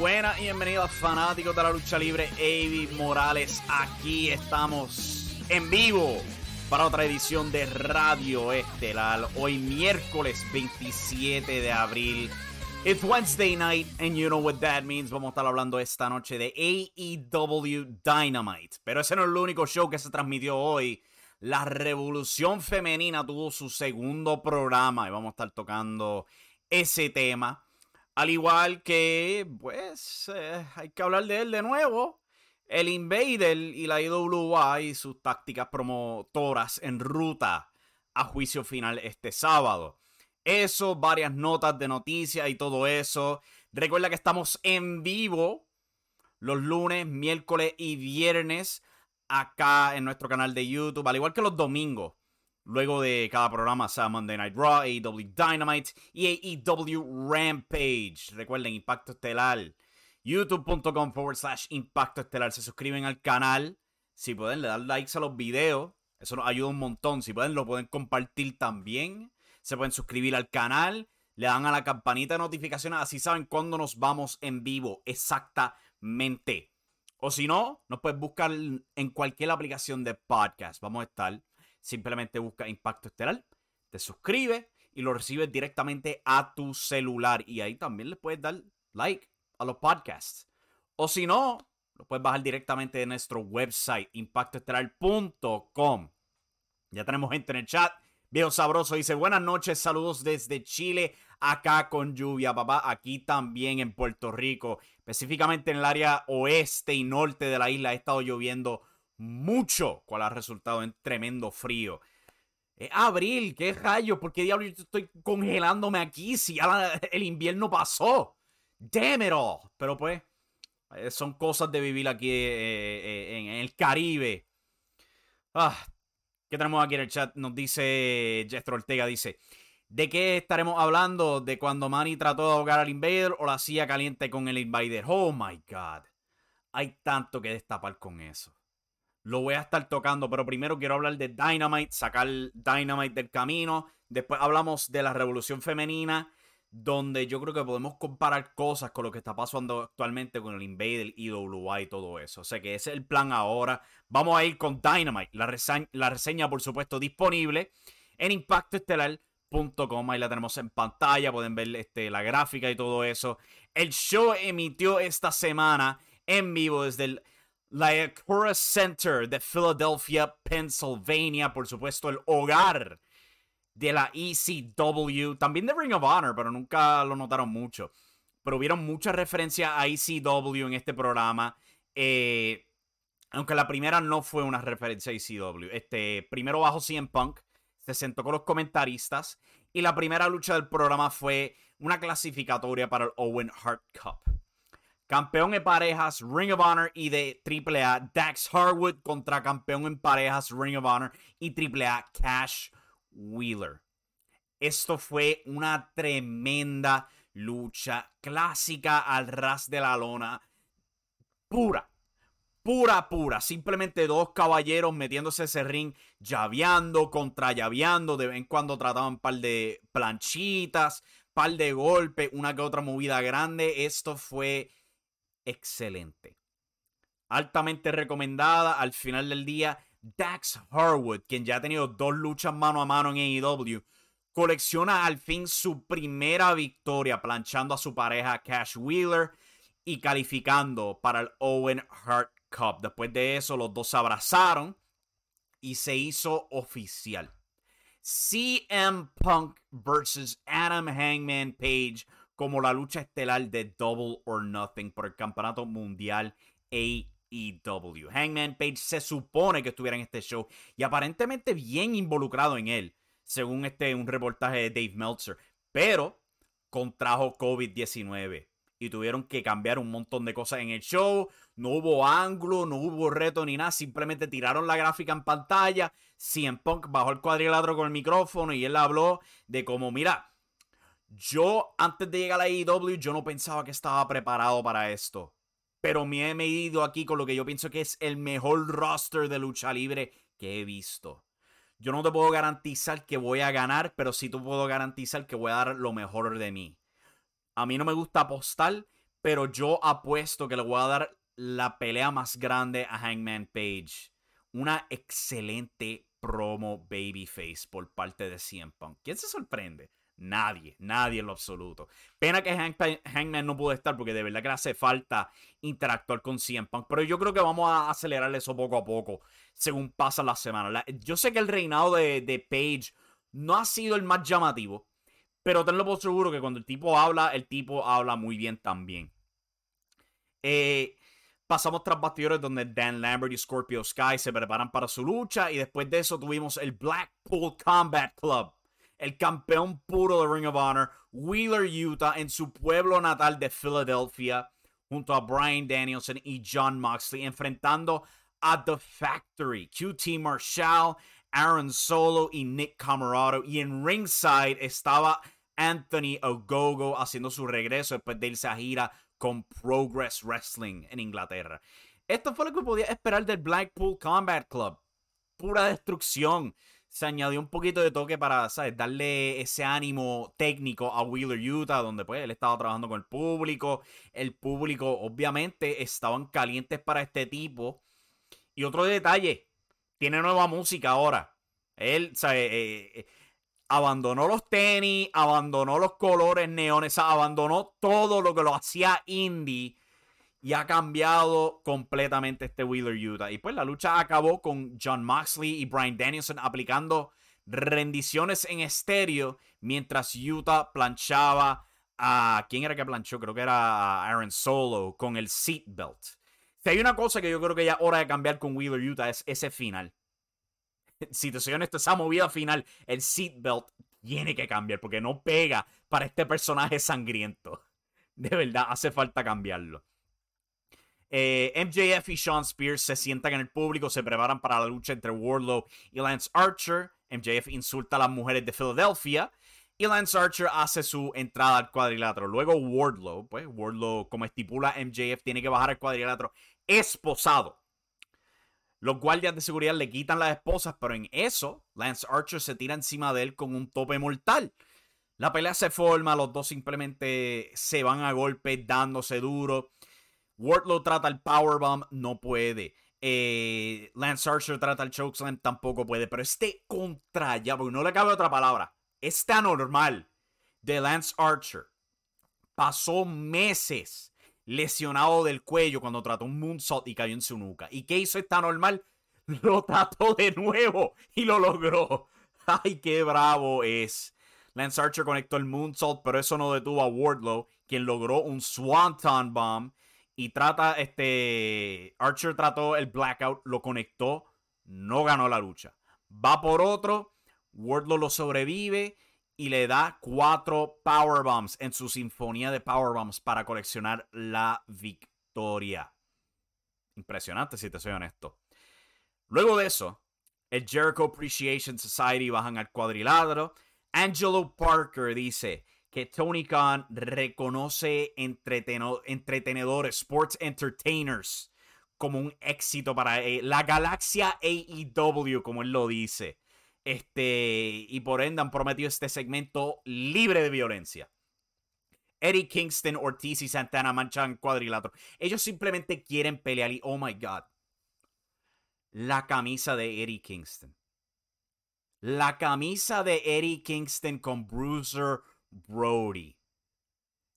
Buenas y bienvenidos fanáticos de la lucha libre, Avi Morales. Aquí estamos en vivo para otra edición de Radio Estelar. Hoy miércoles 27 de abril. It's Wednesday night and you know what that means. Vamos a estar hablando esta noche de AEW Dynamite. Pero ese no es el único show que se transmitió hoy. La Revolución Femenina tuvo su segundo programa y vamos a estar tocando ese tema. Al igual que, pues, eh, hay que hablar de él de nuevo. El Invader y la IWA y sus tácticas promotoras en ruta a juicio final este sábado. Eso, varias notas de noticias y todo eso. Recuerda que estamos en vivo los lunes, miércoles y viernes acá en nuestro canal de YouTube, al igual que los domingos. Luego de cada programa, sea Monday Night Raw, AEW Dynamite y AEW Rampage. Recuerden, Impacto Estelar. YouTube.com forward slash Impacto Estelar. Se suscriben al canal. Si pueden, le dan likes a los videos. Eso nos ayuda un montón. Si pueden, lo pueden compartir también. Se pueden suscribir al canal. Le dan a la campanita de notificaciones. Así saben cuándo nos vamos en vivo. Exactamente. O si no, nos puedes buscar en cualquier aplicación de podcast. Vamos a estar Simplemente busca Impacto Estelar, te suscribes y lo recibes directamente a tu celular. Y ahí también le puedes dar like a los podcasts. O si no, lo puedes bajar directamente de nuestro website, impactoestelar.com. Ya tenemos gente en el chat. Viejo Sabroso dice, buenas noches, saludos desde Chile, acá con lluvia, papá, aquí también en Puerto Rico, específicamente en el área oeste y norte de la isla, ha estado lloviendo mucho, cual ha resultado en tremendo frío. Es abril, qué rayos, ¿por qué diablos yo estoy congelándome aquí si ya el invierno pasó? Damn it all. Pero pues, eh, son cosas de vivir aquí eh, eh, en el Caribe. Ah, ¿Qué tenemos aquí en el chat? Nos dice Jethro Ortega, dice, ¿de qué estaremos hablando? ¿De cuando Manny trató de ahogar al Invader o la silla caliente con el Invader? Oh my God. Hay tanto que destapar con eso. Lo voy a estar tocando, pero primero quiero hablar de Dynamite, sacar Dynamite del camino. Después hablamos de la revolución femenina, donde yo creo que podemos comparar cosas con lo que está pasando actualmente con el Invader, IWA y todo eso. O sea que ese es el plan ahora. Vamos a ir con Dynamite. La, reseña, la reseña por supuesto, disponible en impactoestelar.com. Ahí la tenemos en pantalla. Pueden ver este, la gráfica y todo eso. El show emitió esta semana en vivo desde el la Acura Center de Philadelphia, Pennsylvania, por supuesto, el hogar de la ECW, también de Ring of Honor, pero nunca lo notaron mucho. Pero hubieron muchas referencias a ECW en este programa. Eh, aunque la primera no fue una referencia a ECW. Este, primero bajo CM Punk, se sentó con los comentaristas. Y la primera lucha del programa fue una clasificatoria para el Owen Hart Cup. Campeón en parejas Ring of Honor y de AAA Dax Harwood contra campeón en parejas Ring of Honor y AAA Cash Wheeler. Esto fue una tremenda lucha clásica al ras de la lona. Pura, pura, pura. Simplemente dos caballeros metiéndose ese ring, llaveando, contra llaveando. De vez en cuando trataban un par de planchitas, par de golpes, una que otra movida grande. Esto fue excelente. Altamente recomendada. Al final del día, Dax Harwood, quien ya ha tenido dos luchas mano a mano en AEW, colecciona al fin su primera victoria planchando a su pareja Cash Wheeler y calificando para el Owen Hart Cup. Después de eso, los dos se abrazaron y se hizo oficial. CM Punk versus Adam Hangman Page como la lucha estelar de Double or Nothing por el campeonato mundial AEW. Hangman Page se supone que estuviera en este show y aparentemente bien involucrado en él, según este un reportaje de Dave Meltzer, pero contrajo COVID-19 y tuvieron que cambiar un montón de cosas en el show. No hubo ángulo, no hubo reto ni nada. Simplemente tiraron la gráfica en pantalla. CM Punk bajó el cuadrilátero con el micrófono y él habló de como, mira, yo antes de llegar a la AEW yo no pensaba que estaba preparado para esto. Pero me he medido aquí con lo que yo pienso que es el mejor roster de lucha libre que he visto. Yo no te puedo garantizar que voy a ganar, pero sí te puedo garantizar que voy a dar lo mejor de mí. A mí no me gusta apostar, pero yo apuesto que le voy a dar la pelea más grande a Hangman Page. Una excelente promo babyface por parte de CM Punk. ¿Quién se sorprende? Nadie, nadie en lo absoluto. Pena que Hangman no pudo estar porque de verdad que le hace falta interactuar con CM Punk. Pero yo creo que vamos a acelerar eso poco a poco según pasan las semanas. yo sé que el reinado de, de Page no ha sido el más llamativo. Pero tenlo por seguro que cuando el tipo habla, el tipo habla muy bien también. Eh, pasamos tras bastidores donde Dan Lambert y Scorpio Sky se preparan para su lucha. Y después de eso tuvimos el Blackpool Combat Club. El campeón puro de Ring of Honor, Wheeler, Utah, en su pueblo natal de Philadelphia, junto a Brian Danielson y John Moxley, enfrentando a The Factory, QT Marshall Aaron Solo y Nick Camarado. Y en ringside estaba Anthony Ogogo haciendo su regreso después de irse a gira con Progress Wrestling en Inglaterra. Esto fue lo que podía esperar del Blackpool Combat Club. Pura destrucción. Se añadió un poquito de toque para, ¿sabes? Darle ese ánimo técnico a Wheeler, Utah, donde pues él estaba trabajando con el público. El público, obviamente, estaban calientes para este tipo. Y otro detalle, tiene nueva música ahora. Él, o eh, eh, abandonó los tenis, abandonó los colores neones, abandonó todo lo que lo hacía indie y ha cambiado completamente este Wheeler Utah. Y pues la lucha acabó con John Moxley y Brian Danielson aplicando rendiciones en estéreo mientras Utah planchaba a... ¿Quién era que planchó? Creo que era Aaron Solo con el seatbelt. Si hay una cosa que yo creo que ya es hora de cambiar con Wheeler Utah es ese final. Si te soy honesto, esa movida final, el seatbelt tiene que cambiar porque no pega para este personaje sangriento. De verdad, hace falta cambiarlo. Eh, MJF y Sean Spears se sientan en el público, se preparan para la lucha entre Wardlow y Lance Archer. MJF insulta a las mujeres de Filadelfia. Y Lance Archer hace su entrada al cuadrilátero. Luego Wardlow, pues Wardlow, como estipula MJF, tiene que bajar al cuadrilátero esposado. Los guardias de seguridad le quitan las esposas, pero en eso Lance Archer se tira encima de él con un tope mortal. La pelea se forma, los dos simplemente se van a golpe dándose duro. Wardlow trata el powerbomb, no puede. Eh, Lance Archer trata el chokeslam, tampoco puede. Pero este contra, ya, porque no le cabe otra palabra, este anormal de Lance Archer pasó meses lesionado del cuello cuando trató un moonsault y cayó en su nuca. ¿Y qué hizo esta normal? Lo trató de nuevo y lo logró. ¡Ay, qué bravo es! Lance Archer conectó el moonsault, pero eso no detuvo a Wardlow, quien logró un Swanton Bomb. Y trata, este. Archer trató el blackout, lo conectó, no ganó la lucha. Va por otro, Wardlow lo sobrevive y le da cuatro powerbombs en su sinfonía de powerbombs para coleccionar la victoria. Impresionante, si te soy honesto. Luego de eso, el Jericho Appreciation Society bajan al cuadrilátero. Angelo Parker dice que Tony Khan reconoce entretenedores, sports entertainers, como un éxito para eh, la galaxia AEW, como él lo dice. Este, y por ende han prometido este segmento libre de violencia. Eddie Kingston, Ortiz y Santana manchan cuadrilátero. Ellos simplemente quieren pelear y oh my god. la camisa de Eddie Kingston. La camisa de Eddie Kingston con Bruiser Brody.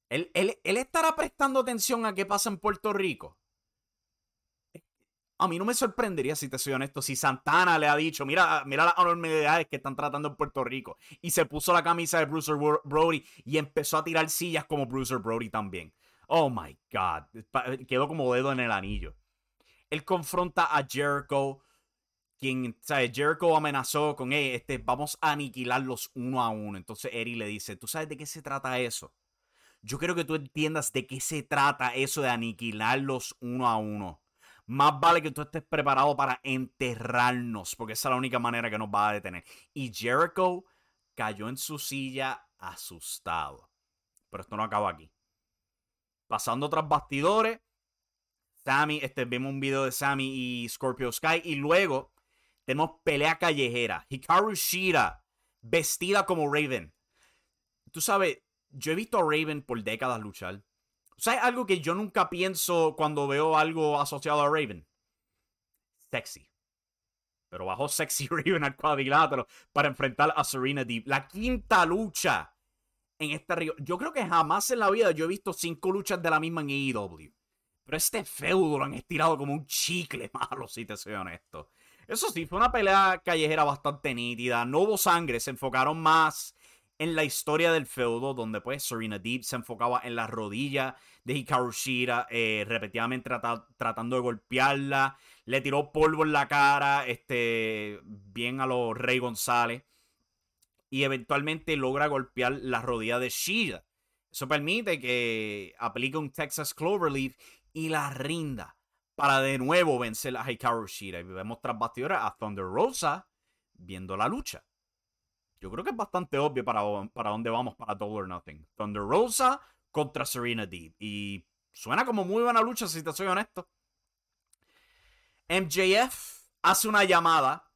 Él, él, él estará prestando atención a qué pasa en Puerto Rico. A mí no me sorprendería, si te soy honesto, si Santana le ha dicho, mira, mira las enormidades que están tratando en Puerto Rico. Y se puso la camisa de Bruiser Brody y empezó a tirar sillas como Bruiser Brody también. Oh my God. Quedó como dedo en el anillo. Él confronta a Jericho. Quien, ¿sabes? Jericho amenazó con, hey, este, vamos a aniquilarlos uno a uno. Entonces Eri le dice, ¿tú sabes de qué se trata eso? Yo quiero que tú entiendas de qué se trata eso de aniquilarlos uno a uno más vale que tú estés preparado para enterrarnos, porque esa es la única manera que nos va a detener. Y Jericho cayó en su silla asustado. Pero esto no acaba aquí. Pasando tras bastidores, Sammy, este, vemos un video de Sammy y Scorpio Sky. Y luego tenemos pelea callejera. Hikaru Shira, vestida como Raven. Tú sabes, yo he visto a Raven por décadas luchar. ¿Sabes algo que yo nunca pienso cuando veo algo asociado a Raven? Sexy. Pero bajó Sexy Raven al cuadrilátero para enfrentar a Serena Deep. La quinta lucha en este río. Yo creo que jamás en la vida yo he visto cinco luchas de la misma en AEW. Pero este feudo lo han estirado como un chicle malo, si te soy honesto. Eso sí, fue una pelea callejera bastante nítida. No hubo sangre, se enfocaron más en la historia del feudo, donde pues Serena Deep se enfocaba en la rodilla de Hikaru Shira, eh, repetidamente tratando de golpearla, le tiró polvo en la cara, este, bien a los Rey González, y eventualmente logra golpear la rodilla de Shira. Eso permite que aplique un Texas Cloverleaf y la rinda para de nuevo vencer a Hikaru Shira. Y vemos tras bastidores a Thunder Rosa viendo la lucha. Yo creo que es bastante obvio para, para dónde vamos para Double or Nothing. Thunder Rosa contra Serena Deeb. Y suena como muy buena lucha, si te soy honesto. MJF hace una llamada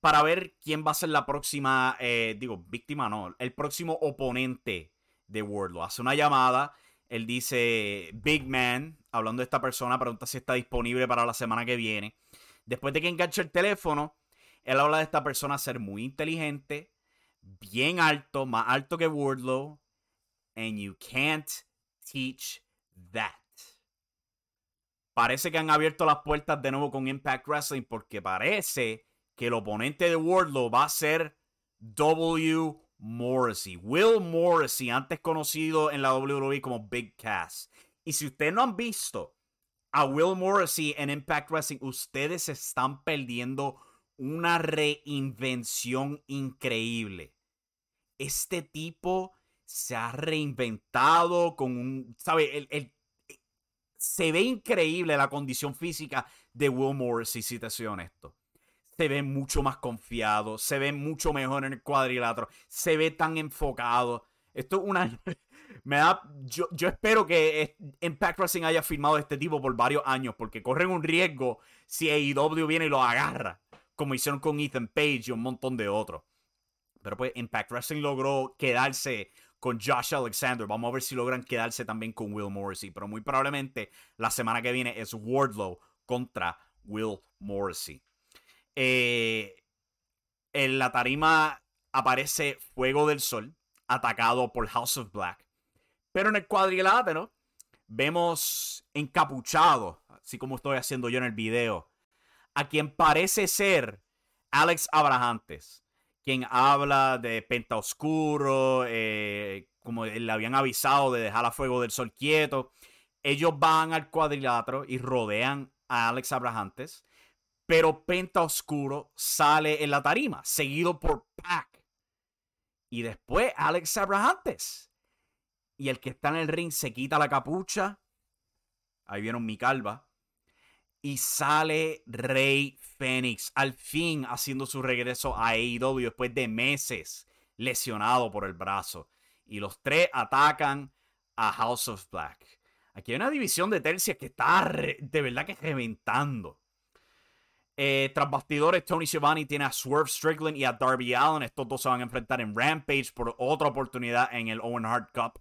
para ver quién va a ser la próxima, eh, digo, víctima no, el próximo oponente de Wardlow. Hace una llamada, él dice, Big Man, hablando de esta persona, pregunta si está disponible para la semana que viene. Después de que enganche el teléfono, él habla de esta persona ser muy inteligente, bien alto, más alto que Wardlow, and you can't teach that. Parece que han abierto las puertas de nuevo con Impact Wrestling porque parece que el oponente de Wardlow va a ser W. Morrissey. Will Morrissey, antes conocido en la WWE como Big Cass. Y si ustedes no han visto a Will Morrissey en Impact Wrestling, ustedes están perdiendo una reinvención increíble. Este tipo se ha reinventado con un, ¿sabe? El, se ve increíble la condición física de Will Morrissey, si te soy honesto. Se ve mucho más confiado, se ve mucho mejor en el cuadrilátero, se ve tan enfocado. Esto es una... Me da, yo, yo espero que Impact Wrestling haya firmado este tipo por varios años, porque corren un riesgo si AEW viene y lo agarra como hicieron con Ethan Page y un montón de otros. Pero pues Impact Wrestling logró quedarse con Josh Alexander. Vamos a ver si logran quedarse también con Will Morrissey. Pero muy probablemente la semana que viene es Wardlow contra Will Morrissey. Eh, en la tarima aparece Fuego del Sol, atacado por House of Black. Pero en el cuadrilátero vemos encapuchado, así como estoy haciendo yo en el video, a quien parece ser Alex Abrahantes, quien habla de Penta Oscuro, eh, como le habían avisado de dejar a Fuego del Sol quieto. Ellos van al cuadrilátero y rodean a Alex Abrahantes, pero Penta Oscuro sale en la tarima, seguido por Pac. Y después Alex Abrahantes. Y el que está en el ring se quita la capucha. Ahí vieron mi calva y sale Rey Fénix, al fin haciendo su regreso a AEW después de meses lesionado por el brazo. Y los tres atacan a House of Black. Aquí hay una división de tercias que está de verdad que reventando. Eh, tras bastidores, Tony Schiavone tiene a Swerve Strickland y a Darby Allen. Estos dos se van a enfrentar en Rampage por otra oportunidad en el Owen Hart Cup.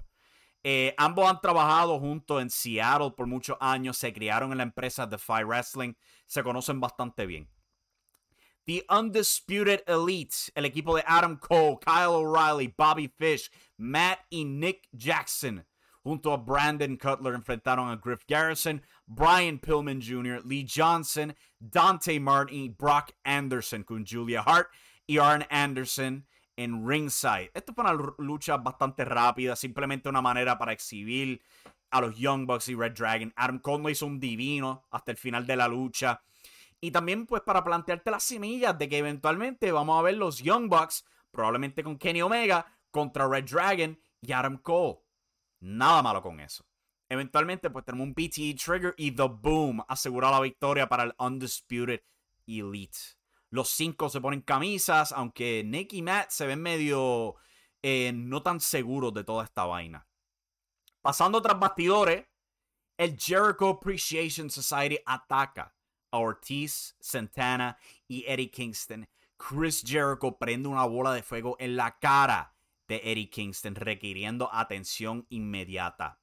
Eh, ambos han trabajado juntos en Seattle por muchos años, se criaron en la empresa Defy Wrestling, se conocen bastante bien. The Undisputed Elite, el equipo de Adam Cole, Kyle O'Reilly, Bobby Fish, Matt y Nick Jackson, junto a Brandon Cutler, enfrentaron a Griff Garrison, Brian Pillman Jr., Lee Johnson, Dante Martin Brock Anderson con Julia Hart y Arn Anderson en ringside. Esto fue una lucha bastante rápida, simplemente una manera para exhibir a los Young Bucks y Red Dragon. Adam Cole hizo un divino hasta el final de la lucha. Y también pues para plantearte las semillas de que eventualmente vamos a ver los Young Bucks, probablemente con Kenny Omega, contra Red Dragon y Adam Cole. Nada malo con eso. Eventualmente pues tenemos un PTE Trigger y The Boom asegura la victoria para el Undisputed Elite. Los cinco se ponen camisas, aunque Nick y Matt se ven medio eh, no tan seguros de toda esta vaina. Pasando tras bastidores, el Jericho Appreciation Society ataca a Ortiz, Santana y Eddie Kingston. Chris Jericho prende una bola de fuego en la cara de Eddie Kingston, requiriendo atención inmediata.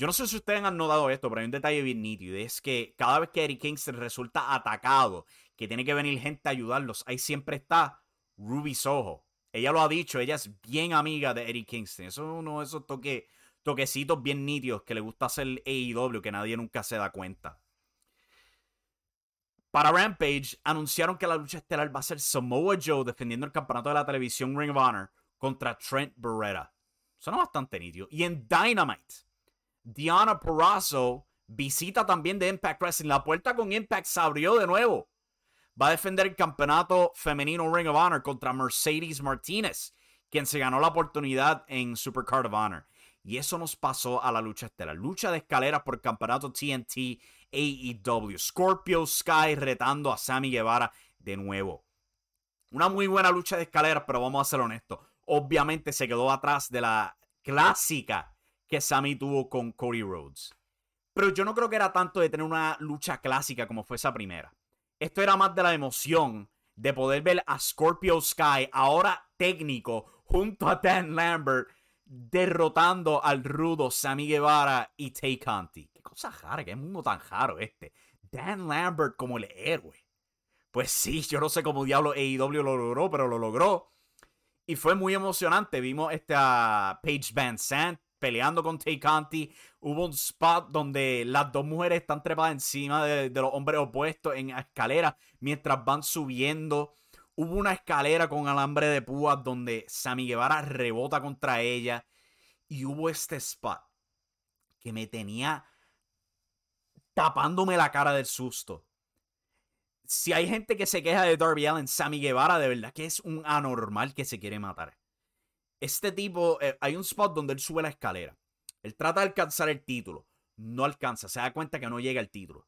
Yo no sé si ustedes han notado esto, pero hay un detalle bien nítido. Es que cada vez que Eddie Kingston resulta atacado, que tiene que venir gente a ayudarlos, ahí siempre está Ruby Soho. Ella lo ha dicho, ella es bien amiga de Eddie Kingston. Eso es uno de esos toquecitos bien nítidos que le gusta hacer AEW, que nadie nunca se da cuenta. Para Rampage, anunciaron que la lucha estelar va a ser Samoa Joe defendiendo el campeonato de la televisión Ring of Honor contra Trent Beretta. Suena bastante nítido. Y en Dynamite, Diana Porrazzo visita también de Impact Wrestling. La puerta con Impact se abrió de nuevo. Va a defender el campeonato femenino Ring of Honor contra Mercedes Martinez, quien se ganó la oportunidad en Supercard of Honor. Y eso nos pasó a la lucha estelar. Lucha de escaleras por campeonato TNT AEW. Scorpio Sky retando a Sammy Guevara de nuevo. Una muy buena lucha de escaleras, pero vamos a ser honestos. Obviamente se quedó atrás de la clásica que Sammy tuvo con Cody Rhodes. Pero yo no creo que era tanto de tener una lucha clásica como fue esa primera. Esto era más de la emoción de poder ver a Scorpio Sky, ahora técnico, junto a Dan Lambert, derrotando al rudo Sammy Guevara y Tay Conti. Qué cosa rara, qué mundo tan raro este. Dan Lambert como el héroe. Pues sí, yo no sé cómo diablo AEW lo logró, pero lo logró. Y fue muy emocionante. Vimos este, a Paige Van Sant peleando con Tay Conti. Hubo un spot donde las dos mujeres están trepadas encima de, los hombres opuestos en escalera mientras van subiendo. Hubo una escalera con alambre de púas donde Sammy Guevara rebota contra ella. Y hubo este spot que me tenía tapándome la cara del susto. Si hay gente que se queja de Darby Allen, Sammy Guevara de verdad que es un anormal que se quiere matar. Este tipo, eh, hay un spot donde él sube la escalera. Él trata de alcanzar el título. No alcanza, se da cuenta que no llega el título.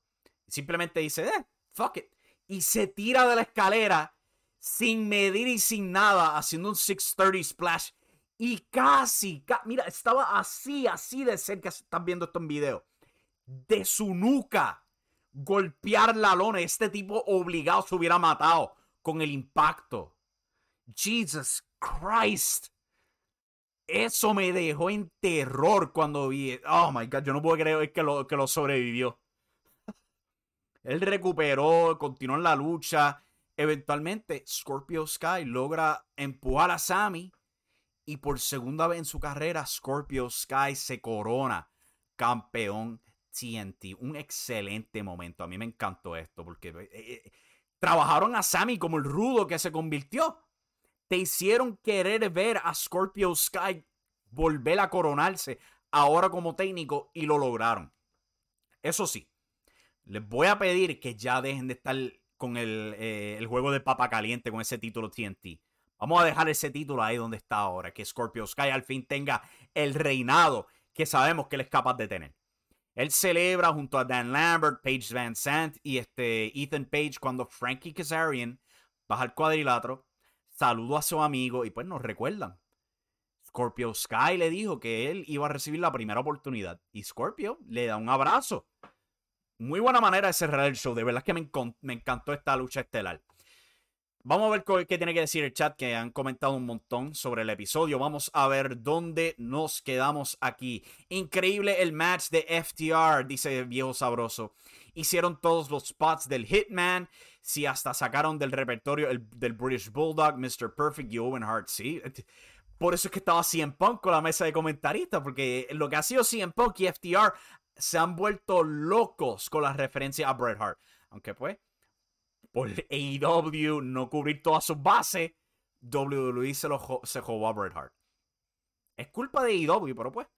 Simplemente dice, eh, fuck it. Y se tira de la escalera sin medir y sin nada, haciendo un 630 splash. Y casi, mira, estaba así, así de cerca, están viendo esto en video. De su nuca, golpear la lona. Este tipo obligado se hubiera matado con el impacto. Jesus Christ. Eso me dejó en terror cuando vi. Oh my god, yo no puedo creer que lo, que lo sobrevivió. Él recuperó, continuó en la lucha Eventualmente, Scorpio Sky logra empujar a Sammy y por segunda vez en su carrera, Scorpio Sky se corona campeón TNT. Un excelente momento. A mí me encantó esto porque eh, eh, trabajaron a Sammy como el rudo que se convirtió. Te hicieron querer ver a Scorpio Sky volver a coronarse ahora como técnico y lo lograron. Eso sí, les voy a pedir que ya dejen de estar con eh, el, juego de papa caliente, con ese título TNT. Vamos a dejar ese título ahí donde está ahora, que Scorpio Sky al fin tenga el reinado que sabemos que él es capaz de tener. Él celebra junto a Dan Lambert, Paige Van Sant y este Ethan Page cuando Frankie Kazarian baja al cuadrilátero, saludó a su amigo y pues nos recuerdan. Scorpio Sky le dijo que él iba a recibir la primera oportunidad y Scorpio le da un abrazo muy buena manera de cerrar el show. De verdad que me, encantó esta lucha estelar. Vamos a ver qué tiene que decir el chat, que han comentado un montón sobre el episodio. Vamos a ver dónde nos quedamos aquí. Increíble el match de FTR, dice viejo sabroso. Hicieron todos los spots del Hitman. Si hasta sacaron del repertorio el, del British Bulldog, Mr. Perfect y Owen Hart. Sí, por eso es que estaba CM Punk con la mesa de comentaristas, porque lo que ha sido CM Punk y FTR se han vuelto locos con las referencias a Bret Hart. Aunque pues, por AEW no cubrir todas sus bases, WWE se, lo, se jugó a Bret Hart. Es culpa de AEW, pero pues,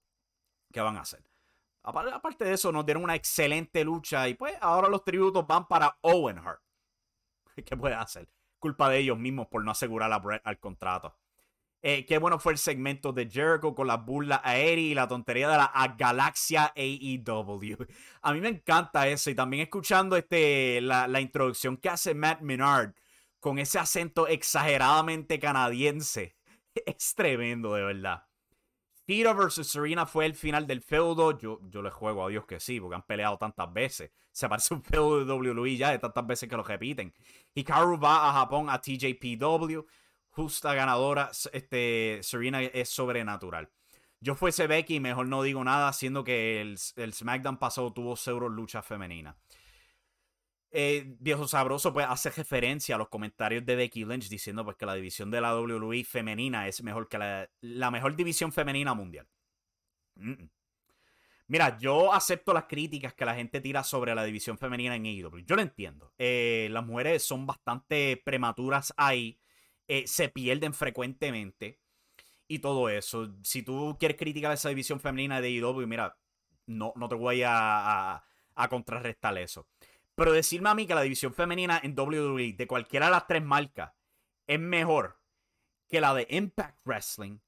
¿qué van a hacer? Aparte de eso, nos dieron una excelente lucha y pues ahora los tributos van para Owen Hart. ¿Qué puede hacer? Culpa de ellos mismos por no asegurar a al contrato. Eh, qué bueno fue el segmento de Jericho con la burla aérea y la tontería de la Galaxia AEW. A mí me encanta eso y también escuchando este, la, la introducción que hace Matt Menard con ese acento exageradamente canadiense. Es tremendo, de verdad. Tito versus Serena fue el final del feudo. Yo, yo le juego a Dios que sí, porque han peleado tantas veces. Se parece un feudo de WWE ya de tantas veces que lo repiten. Hikaru va a Japón a TJPW justa ganadora, este, Serena es sobrenatural. Yo fuese Becky, mejor no digo nada, siendo que el, SmackDown pasado tuvo cero lucha femenina. Eh, viejo sabroso pues hace referencia a los comentarios de Becky Lynch diciendo pues que la división de la WWE femenina es mejor que la, mejor división femenina mundial. Mira, yo acepto las críticas que la gente tira sobre la división femenina en AEW. Yo lo entiendo. Eh, las mujeres son bastante prematuras ahí. Eh, se pierden frecuentemente y todo eso. Si tú quieres criticar esa división femenina de IW, mira, no, no te voy a, a, contrarrestar eso. Pero decirme a mí que la división femenina en WWE de cualquiera de las tres marcas es mejor que la de Impact Wrestling,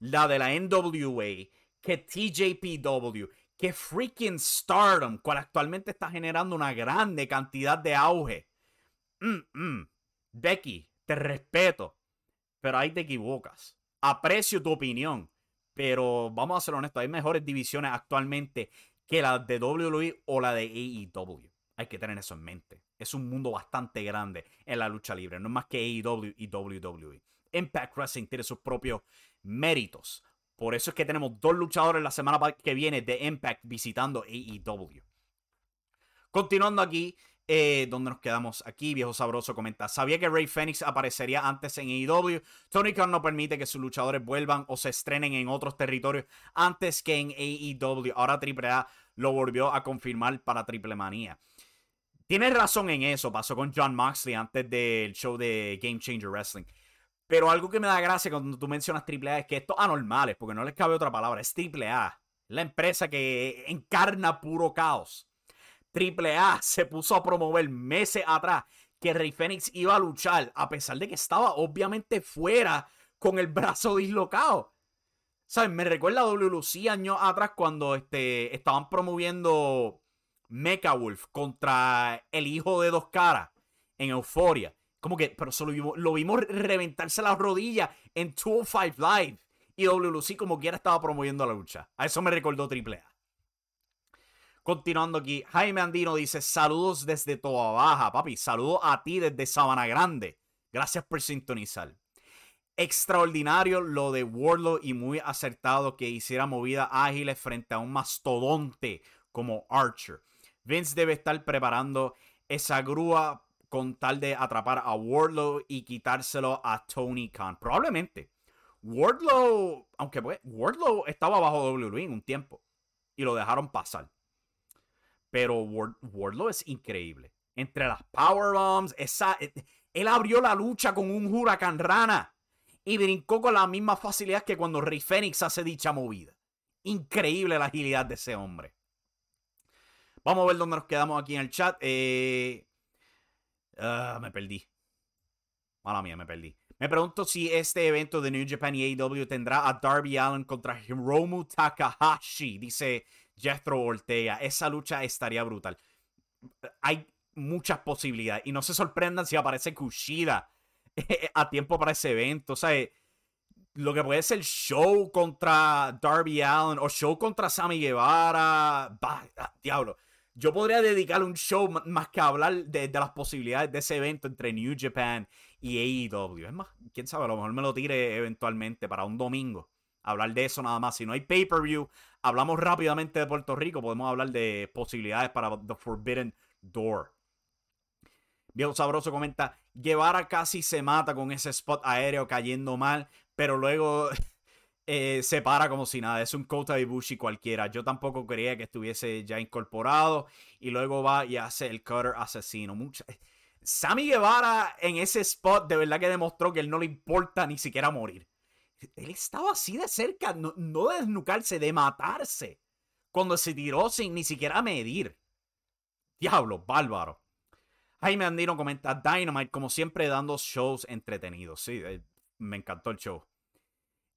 la de la NWA, que TJPW, que freaking Stardom, cual actualmente está generando una grande cantidad de auge. Mm, mm. Becky, te respeto, pero ahí te equivocas. Aprecio tu opinión, pero vamos a ser honestos, hay mejores divisiones actualmente que la de WWE o la de AEW. Hay que tener eso en mente. Es un mundo bastante grande en la lucha libre, no es más que AEW y WWE. Impact Wrestling tiene sus propios méritos. Por eso es que tenemos dos luchadores la semana que viene de Impact visitando AEW. Continuando aquí, eh, donde nos quedamos aquí, viejo sabroso comenta. Sabía que Ray Phoenix aparecería antes en AEW. Tony Khan no permite que sus luchadores vuelvan o se estrenen en otros territorios antes que en AEW. Ahora AAA lo volvió a confirmar para Triple Manía. Tienes razón en eso. Pasó con John Moxley antes del show de Game Changer Wrestling. Pero algo que me da gracia cuando tú mencionas AAA es que esto anormales, porque no les cabe otra palabra, es AAA. La empresa que encarna puro caos. Triple A se puso a promover meses atrás que Rey Fénix iba a luchar, a pesar de que estaba obviamente fuera con el brazo dislocado. ¿Sabes? Me recuerda a WLC años atrás cuando este, estaban promoviendo Mecha Wolf contra el hijo de dos caras en Euforia. Como que, pero solo lo vimos reventarse las rodillas en 205 Live. Y WLC como quiera estaba promoviendo la lucha. A eso me recordó Triple A. Continuando aquí, Jaime Andino dice: Saludos desde Toa Baja, papi. Saludos a ti desde Sabana Grande. Gracias por sintonizar. Extraordinario lo de Wardlow y muy acertado que hiciera movidas ágiles frente a un mastodonte como Archer. Vince debe estar preparando esa grúa con tal de atrapar a Wardlow y quitárselo a Tony Khan. Probablemente. Wardlow, aunque pues, Wardlow estaba bajo WWE un tiempo y lo dejaron pasar. Pero Wardlow es increíble. Entre las powerbombs, esa, eh, él abrió la lucha con un huracán rana y brincó con la misma facilidad que cuando Rey Fénix hace dicha movida. Increíble la agilidad de ese hombre. Vamos a ver dónde nos quedamos aquí en el chat. Eh, ah, me perdí. Mala mía, me perdí. Me pregunto si este evento de New Japan y AEW tendrá a Darby Allen contra Hiromu Takahashi. Dice Jethro Ortega. Esa lucha estaría brutal. Hay muchas posibilidades. Y no se sorprendan si aparece Kushida a tiempo para ese evento. O sea, lo que puede ser show contra Darby Allen o show contra Sammy Guevara. Bah, diablo. yo podría dedicar un show más que hablar de, las posibilidades de ese evento entre New Japan y AEW. Es más, quién sabe, a lo mejor me lo tire eventualmente para un domingo. Hablar de eso nada más. Si no hay pay-per-view, hablamos rápidamente de Puerto Rico. Podemos hablar de posibilidades para The Forbidden Door. Viejo Sabroso comenta, Guevara casi se mata con ese spot aéreo cayendo mal, pero luego eh, se para como si nada. Es un Kota Ibushi cualquiera. Yo tampoco creía que estuviese ya incorporado. Y luego va y hace el cutter asesino. Mucha... Sammy Guevara en ese spot de verdad que demostró que él no le importa ni siquiera morir. Él estaba así de cerca, no, no de desnucarse, de matarse. Cuando se tiró sin ni siquiera medir. Diablo, bárbaro. Jaime Andino comenta Dynamite, como siempre, dando shows entretenidos. Sí, eh, me encantó el show.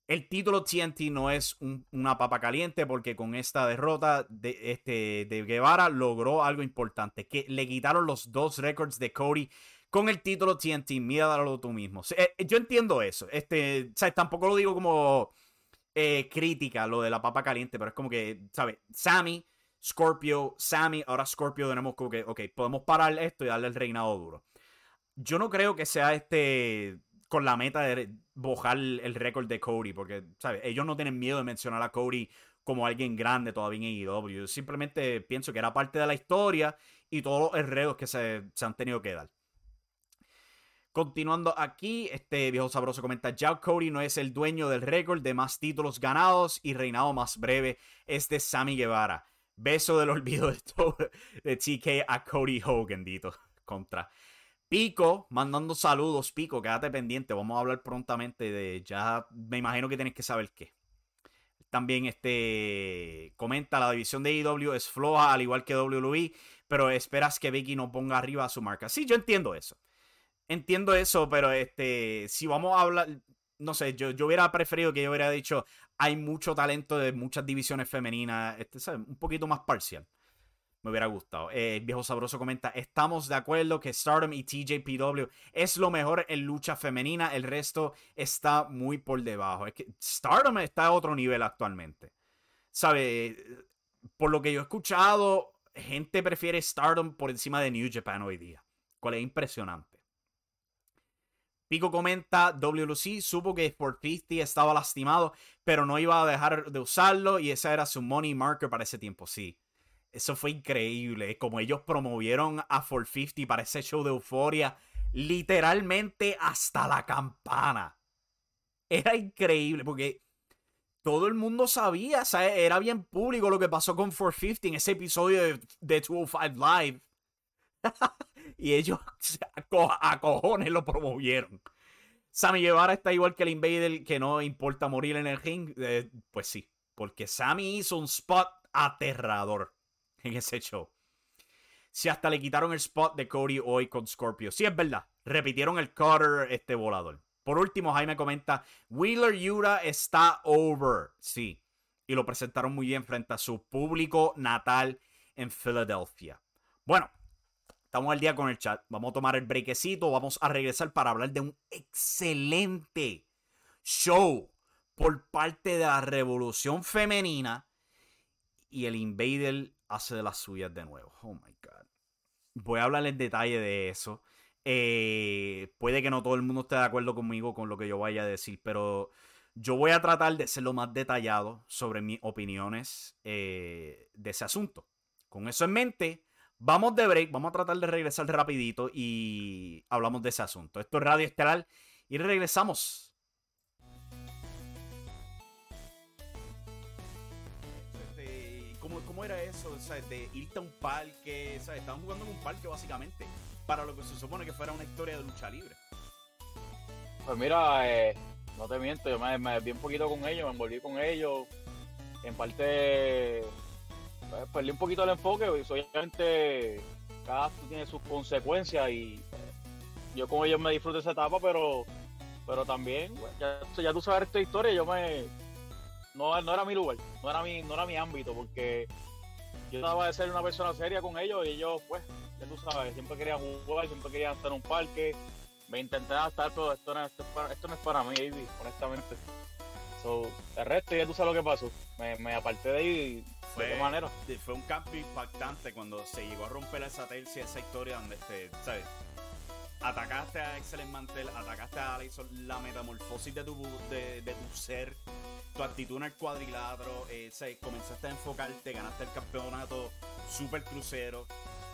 El título TNT no es una papa caliente porque con esta derrota de, este, de Guevara logró algo importante, que le quitaron los dos récords de Cody con el título TNT. Míralo tú mismo. Eh, yo entiendo eso. Este, Tampoco lo digo como eh, crítica lo de la papa caliente, pero es como que, ¿sabes? Sammy, Scorpio, Sammy, ahora Scorpio tenemos como que, ok, podemos parar esto y darle el reinado duro. Yo no creo que sea este con la meta de bojar el récord de Cody, porque, ¿sabes? Ellos no tienen miedo de mencionar a Cody como alguien grande todavía en AEW. Simplemente pienso que era parte de la historia y todos los enredos que se, han tenido que dar. Continuando aquí, este viejo sabroso comenta, ya Cody no es el dueño del récord de más títulos ganados y reinado más breve, es de Sammy Guevara. Beso del olvido de, todo, de TK a Cody Hogan, dito, contra. Pico, mandando saludos, Pico, quédate pendiente, vamos a hablar prontamente de, ya me imagino que tienes que saber qué. También este comenta la división de IW es floja al igual que WWE, pero esperas que Becky no ponga arriba a su marca. Sí, yo entiendo eso. Entiendo eso, pero este si vamos a hablar no sé, yo, yo hubiera preferido que yo hubiera dicho hay mucho talento de muchas divisiones femeninas, este, un poquito más parcial me hubiera gustado. Eh, viejo Sabroso comenta, estamos de acuerdo que Stardom y TJPW es lo mejor en lucha femenina, el resto está muy por debajo. Es que Stardom está a otro nivel actualmente. ¿Sabe? Por lo que yo he escuchado, gente prefiere Stardom por encima de New Japan hoy día, cual es impresionante. Pico comenta, WLC supo que Sport 50 estaba lastimado, pero no iba a dejar de usarlo y ese era su money marker para ese tiempo, sí. Eso fue increíble. Como ellos promovieron a 450 para ese show de euforia. Literalmente hasta la campana. Era increíble porque todo el mundo sabía, era bien público lo que pasó con 450 en ese episodio de, de 205 Live. y ellos a, cojones lo promovieron. Sammy Guevara está igual que el Invader, que no importa morir en el ring. Eh, pues sí, porque Sammy hizo un spot aterrador en ese show. Si hasta le quitaron el spot de Cody hoy con Scorpio. Sí, es verdad. Repitieron el cutter este volador. Por último, Jaime comenta, Wheeler Yura está over. Sí. Y lo presentaron muy bien frente a su público natal en Filadelfia. Bueno, estamos al día con el chat. Vamos a tomar el brequecito. Vamos a regresar para hablar de un excelente show por parte de la revolución femenina y el Invader hace de las suyas de nuevo. Oh my God. Voy a hablar en detalle de eso. Eh, puede que no todo el mundo esté de acuerdo conmigo con lo que yo vaya a decir, pero yo voy a tratar de ser lo más detallado sobre mis opiniones eh, de ese asunto. Con eso en mente, vamos de break, vamos a tratar de regresar rapidito y hablamos de ese asunto. Esto es Radio Estelar y regresamos ¿Cómo, era eso? De irte a un parque, Estaban jugando en un parque básicamente, para lo que se supone que fuera una historia de lucha libre. Pues mira, eh, no te miento, yo me, me vi un poquito con ellos, me envolví con ellos. En parte, perdí un poquito el enfoque, y obviamente cada acto tiene sus consecuencias y eh, yo con ellos me disfruto esa etapa, pero pero también, ya, ya tú sabes esta historia, yo me no, no era mi lugar, no era mi, no era mi ámbito, porque yo estaba de ser una persona seria con ellos y ellos, pues, ya tú sabes, siempre querían jugar, siempre querían estar en un parque. Me intenté adaptar, pero esto no, esto, no es para mí, honestamente. So, el resto ya tú sabes lo que pasó. Me, me aparté de ahí fue, qué manera? fue un cambio impactante cuando se llegó a romper esa tercia, esa historia donde, este, ¿sabes? Atacaste a Excellent Mantel, atacaste a Alison, la metamorfosis de tu, de, de tu ser, tu actitud en el cuadrilátero, eh, ¿sabes? comenzaste a enfocarte, ganaste el campeonato super crucero.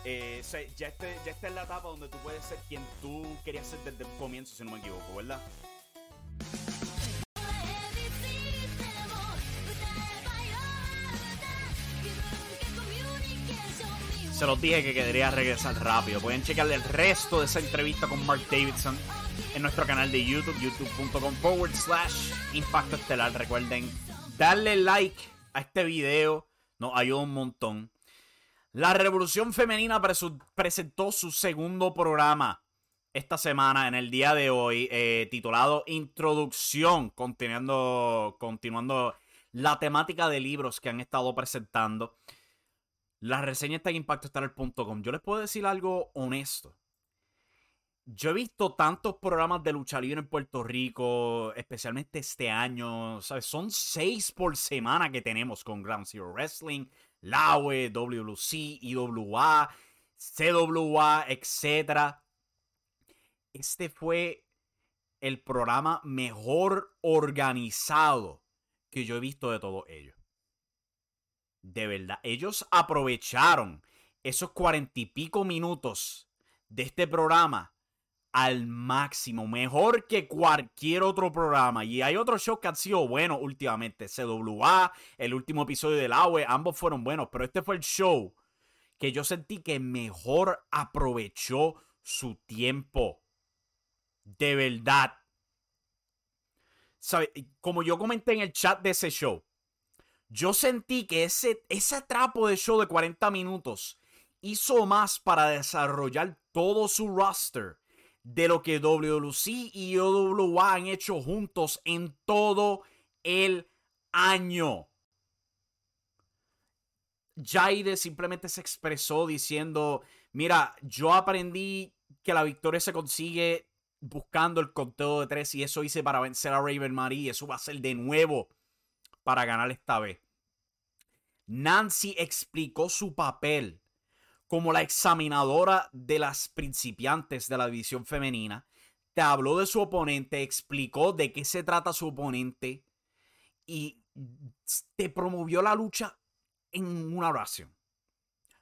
Eh, ¿sabes? ya, este, ya esta es la etapa donde tú puedes ser quien tú querías ser desde el comienzo, si no me equivoco, ¿verdad? Se los dije que quedaría regresar rápido. Pueden checar el resto de esa entrevista con Mark Davidson en nuestro canal de YouTube, youtube.com forward slash Impacto Estelar. Recuerden darle like a este video, nos ayuda un montón. La Revolución Femenina presentó su segundo programa esta semana, en el día de hoy, eh, titulado Introducción, continuando la temática de libros que han estado presentando. La reseña está en impactoestar.com. Yo les puedo decir algo honesto. Yo he visto tantos programas de lucha libre en Puerto Rico, especialmente este año. ¿sabes? Son seis por semana que tenemos con Ground Zero Wrestling, LAWE, WLC, IWA, CWA, etc. Este fue el programa mejor organizado que yo he visto de todos ellos de verdad, ellos aprovecharon esos cuarenta y pico minutos de este programa al máximo, mejor que cualquier otro programa. Y hay otros shows que han sido buenos últimamente. CWA, el último episodio del AWE, ambos fueron buenos, pero este fue el show que yo sentí que mejor aprovechó su tiempo. De verdad. Como yo comenté en el chat de ese show, yo sentí que ese, ese trapo de show de 40 minutos hizo más para desarrollar todo su roster de lo que WLC y OWA han hecho juntos en todo el año. Jaide simplemente se expresó diciendo, mira, yo aprendí que la victoria se consigue buscando el conteo de tres y eso hice para vencer a Raven Marie. Eso va a ser de nuevo para ganar esta vez. Nancy explicó su papel como la examinadora de las principiantes de la división femenina. Te habló de su oponente, explicó de qué se trata su oponente y te promovió la lucha en una oración.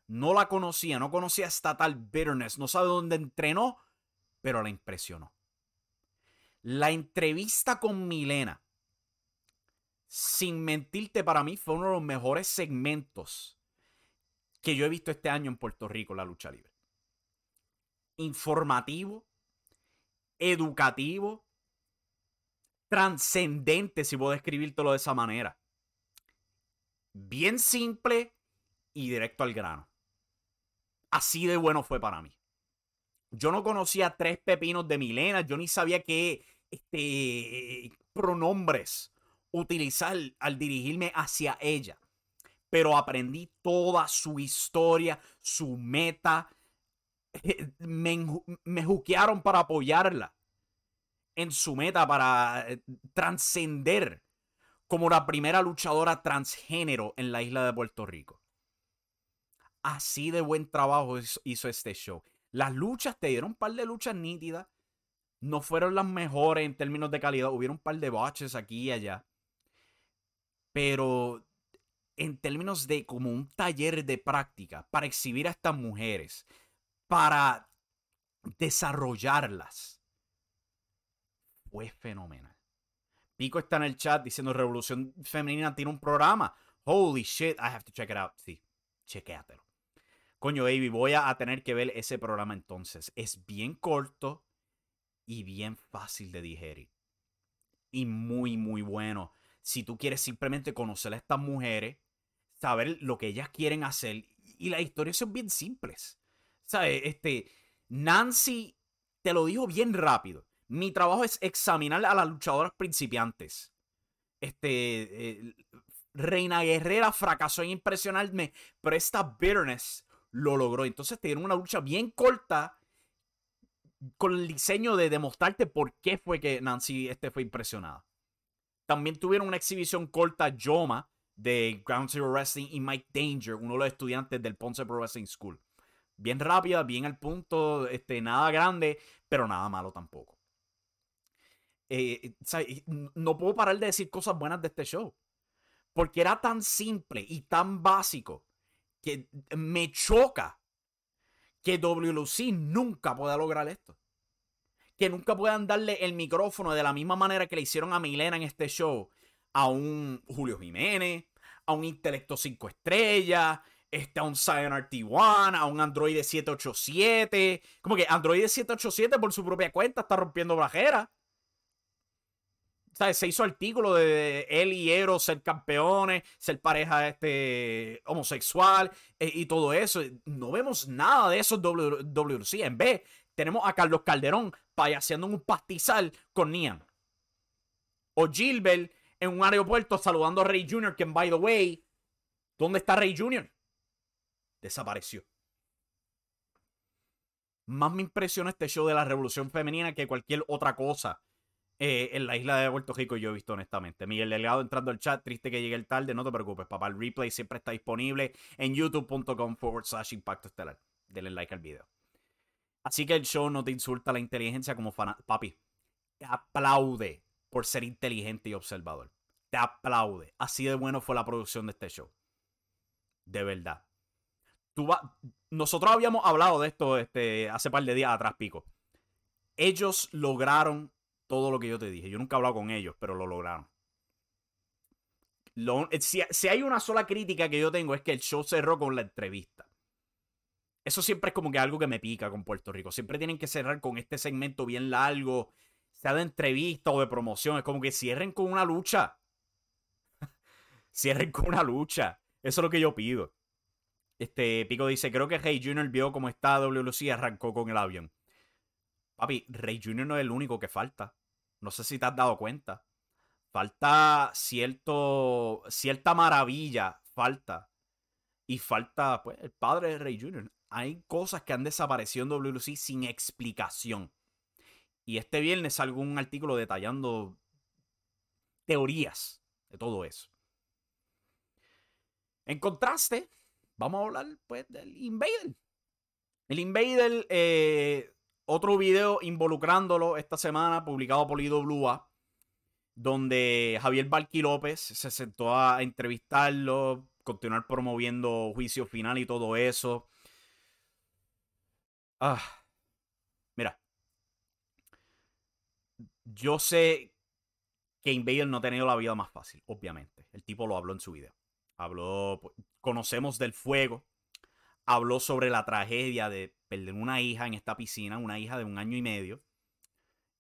No la conocía, no conocía esta tal bitterness, no sabe dónde entrenó, pero la impresionó. La entrevista con Milena sin mentirte, para mí fue uno de los mejores segmentos que yo he visto este año en Puerto Rico, la lucha libre. Informativo, educativo, trascendente, si puedo describírtelo de esa manera. Bien simple y directo al grano. Así de bueno fue para mí. Yo no conocía tres pepinos de Milena, yo ni sabía qué este, pronombres utilizar al dirigirme hacia ella. Pero aprendí toda su historia, su meta. Me, me juquearon para apoyarla en su meta para eh, trascender como la primera luchadora transgénero en la isla de Puerto Rico. Así de buen trabajo hizo este show. Las luchas te dieron un par de luchas nítidas. No fueron las mejores en términos de calidad. Hubieron un par de baches aquí y allá. Pero en términos de como un taller de práctica para exhibir a estas mujeres, para desarrollarlas, fue fenomenal. Pico está en el chat diciendo Revolución Femenina tiene un programa. Holy shit, I have to check it out. Sí, chequéatelo. Coño, baby, voy a tener que ver ese programa entonces. Es bien corto y bien fácil de digerir. Y muy, muy bueno si tú quieres simplemente conocer a estas mujeres, saber lo que ellas quieren hacer. Y las historias son bien simples. ¿Sabes? Este, Nancy te lo dijo bien rápido. Mi trabajo es examinar a las luchadoras principiantes. Este, eh, Reina Guerrera fracasó en impresionarme, pero esta bitterness lo logró. Entonces te dieron una lucha bien corta con el diseño de demostrarte por qué fue que Nancy este fue impresionada. También tuvieron una exhibición corta Yoma de Ground Zero Wrestling y Mike Danger, uno de los estudiantes del Ponce Pro Wrestling School. Bien rápida, bien al punto, este, nada grande, pero nada malo tampoco. Eh, no puedo parar de decir cosas buenas de este show. Porque era tan simple y tan básico que me choca que WLC nunca pueda lograr esto. Que nunca puedan darle el micrófono de la misma manera que le hicieron a Milena en este show a un Julio Jiménez, a un Intelecto 5 estrellas, este, a un Zion RT1, a un Android 787. Como que Android 787 por su propia cuenta está rompiendo brajeras. Se hizo artículo de él y Eros ser campeones, ser pareja este, homosexual eh, y todo eso. No vemos nada de eso en. En vez, tenemos a Carlos Calderón payaseando un pastizal con Nian. O Gilbert en un aeropuerto saludando a Rey Jr., que, by the way, ¿dónde está Rey Jr.? Desapareció. Más me impresiona este show de la revolución femenina que cualquier otra cosa eh, en la isla de Puerto Rico yo he visto honestamente. Miguel Delgado entrando al chat, triste que llegue el tarde, no te preocupes, papá. El replay siempre está disponible en youtube.com forward slash impacto estelar. Denle like al video. Así que el show no te insulta la inteligencia como fan. Papi, te aplaude por ser inteligente y observador. Te aplaude. Así de bueno fue la producción de este show. De verdad. Tú Nosotros habíamos hablado de esto este, hace par de días atrás, Pico. Ellos lograron todo lo que yo te dije. Yo nunca he hablado con ellos, pero lo lograron. Si, si, hay una sola crítica que yo tengo es que el show cerró con la entrevista. Eso siempre es como que algo que me pica con Puerto Rico. Siempre tienen que cerrar con este segmento bien largo, sea de entrevista o de promoción. Es como que cierren con una lucha. cierren con una lucha. Eso es lo que yo pido. Este Pico dice, creo que Rey Jr. vio cómo está WLC y arrancó con el avión. Papi, Rey Jr. no es el único que falta. No sé si te has dado cuenta. Falta cierto, cierta maravilla, falta. Y falta, pues, el padre de Rey Jr. Hay cosas que han desaparecido en WLC sin explicación. Y este viernes salgo un artículo detallando teorías de todo eso. En contraste, vamos a hablar pues del Invader. El Invader eh, otro video involucrándolo esta semana, publicado por IWA, donde Javier Balqui López se sentó a entrevistarlo, continuar promoviendo juicio final y todo eso. Ah, mira, yo sé que Invader no ha tenido la vida más fácil, obviamente. El tipo lo habló en su video. Habló, pues, conocemos del fuego, habló sobre la tragedia de perder una hija en esta piscina, una hija de un año y medio.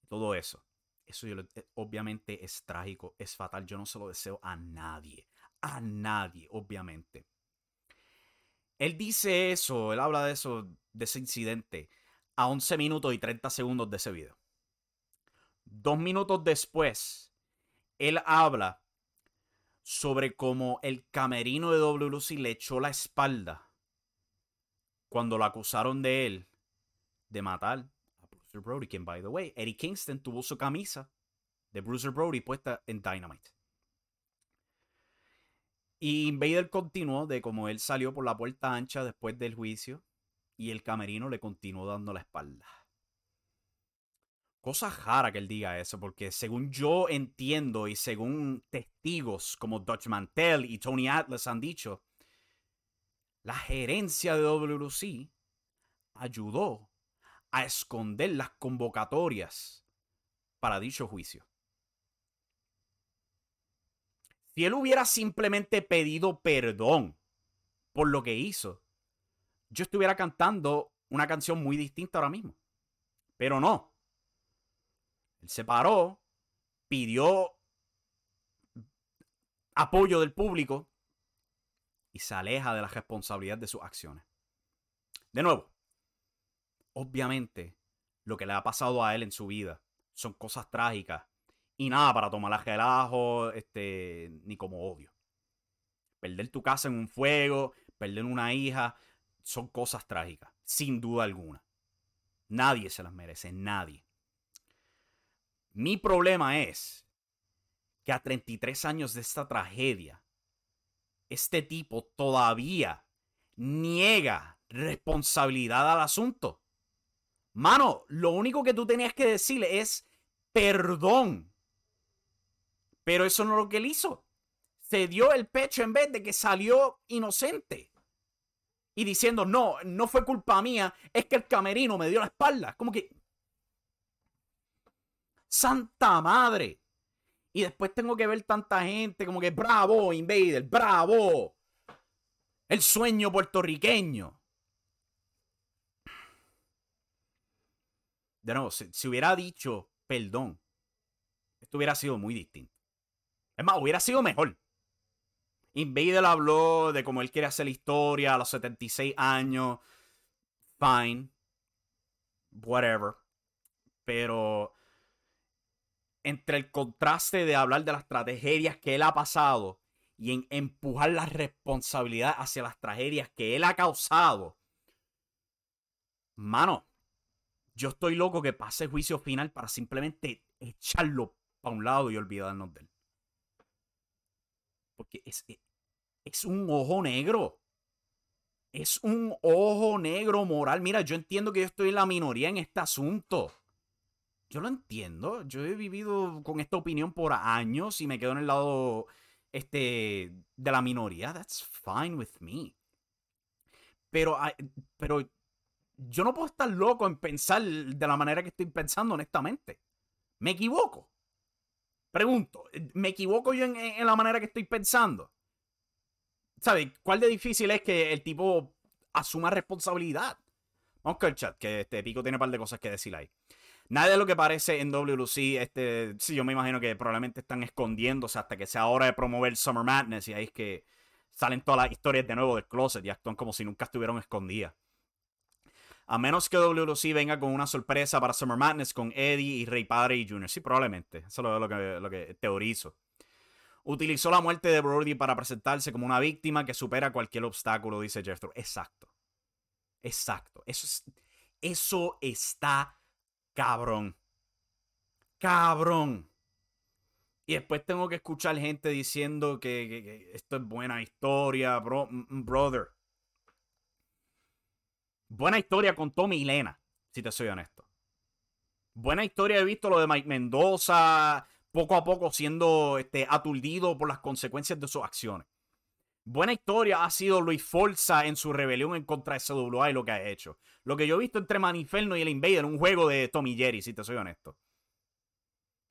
Todo eso. Eso eh, obviamente es trágico, es fatal. Yo no se lo deseo a nadie. A nadie, obviamente. Él dice eso, él habla de eso, de ese incidente, a 11 minutos y 30 segundos de ese video. Dos minutos después, él habla sobre cómo el camerino de WLC le echó la espalda cuando lo acusaron de él de matar a Bruiser Brody, quien, by the way, Eddie Kingston tuvo su camisa de Bruiser Brody puesta en Dynamite. Y Invader continuó de como él salió por la puerta ancha después del juicio y el camerino le continuó dando la espalda. Cosa rara que él diga eso, porque según yo entiendo y según testigos como Dutch Mantel y Tony Atlas han dicho, la gerencia de WC ayudó a esconder las convocatorias para dicho juicio. Si él hubiera simplemente pedido perdón por lo que hizo, yo estuviera cantando una canción muy distinta ahora mismo. Pero no. Él se paró, pidió apoyo del público y se aleja de la responsabilidad de sus acciones. De nuevo, obviamente lo que le ha pasado a él en su vida son cosas trágicas y nada para tomar a relajo este, ni como odio. Perder tu casa en un fuego, perder una hija, son cosas trágicas, sin duda alguna. Nadie se las merece, nadie. Mi problema es que a 33 años de esta tragedia, este tipo todavía niega responsabilidad al asunto. Mano, lo único que tú tenías que decirle es perdón. Pero eso no es lo que él hizo. Se dio el pecho en vez de que salió inocente. Y diciendo, no, no fue culpa mía, es que el camerino me dio la espalda. Como que... Santa madre. Y después tengo que ver tanta gente como que bravo, Invader, bravo. El sueño puertorriqueño. De nuevo, si, hubiera dicho perdón, esto hubiera sido muy distinto. Es más, hubiera sido mejor. Invader habló de cómo él quiere hacer la historia a los 76 años. Fine. Whatever. Pero entre el contraste de hablar de las tragedias que él ha pasado y en empujar la responsabilidad hacia las tragedias que él ha causado. Mano, yo estoy loco que pase juicio final para simplemente echarlo para un lado y olvidarnos de él. Porque es, e, es un ojo negro. Es un ojo negro moral. Mira, yo entiendo que yo estoy en la minoría en este asunto. Yo lo entiendo. Yo he vivido con esta opinión por años y me quedo en el lado este, de la minoría. That's fine with me. Pero, pero yo no puedo estar loco en pensar de la manera que estoy pensando, honestamente. ¿Me equivoco? Pregunto, ¿me equivoco yo en, la manera que estoy pensando? ¿Sabes? ¿Cuál de difícil es que el tipo asuma responsabilidad? Vamos con el chat, que este Pico tiene un par de cosas que decir ahí. Nada de lo que parece en WC, este, sí, yo me imagino que probablemente están escondiéndose hasta que sea hora de promover Summer Madness y ahí es que salen todas las historias de nuevo del closet y actúan como si nunca estuvieran escondidas. A menos que WC venga con una sorpresa para Summer Madness con Eddie y Rey Padre y Junior. Sí, probablemente. Eso es lo que, que teorizo. Utilizó la muerte de Brody para presentarse como una víctima que supera cualquier obstáculo, dice Jethro. Exacto. Exacto. Eso, es, eso está cabrón. Cabrón. Y después tengo que escuchar gente diciendo que, esto es buena historia, bro, brother. Buena historia con Tommy y Lena, si te soy honesto. Buena historia, he visto lo de Mike Mendoza, poco a poco siendo este, aturdido por las consecuencias de sus acciones. Buena historia ha sido Luis Forza en su rebelión en contra de SWA y lo que ha hecho. Lo que yo he visto entre Maniferno y el Invader, un juego de Tommy Jerry, si te soy honesto.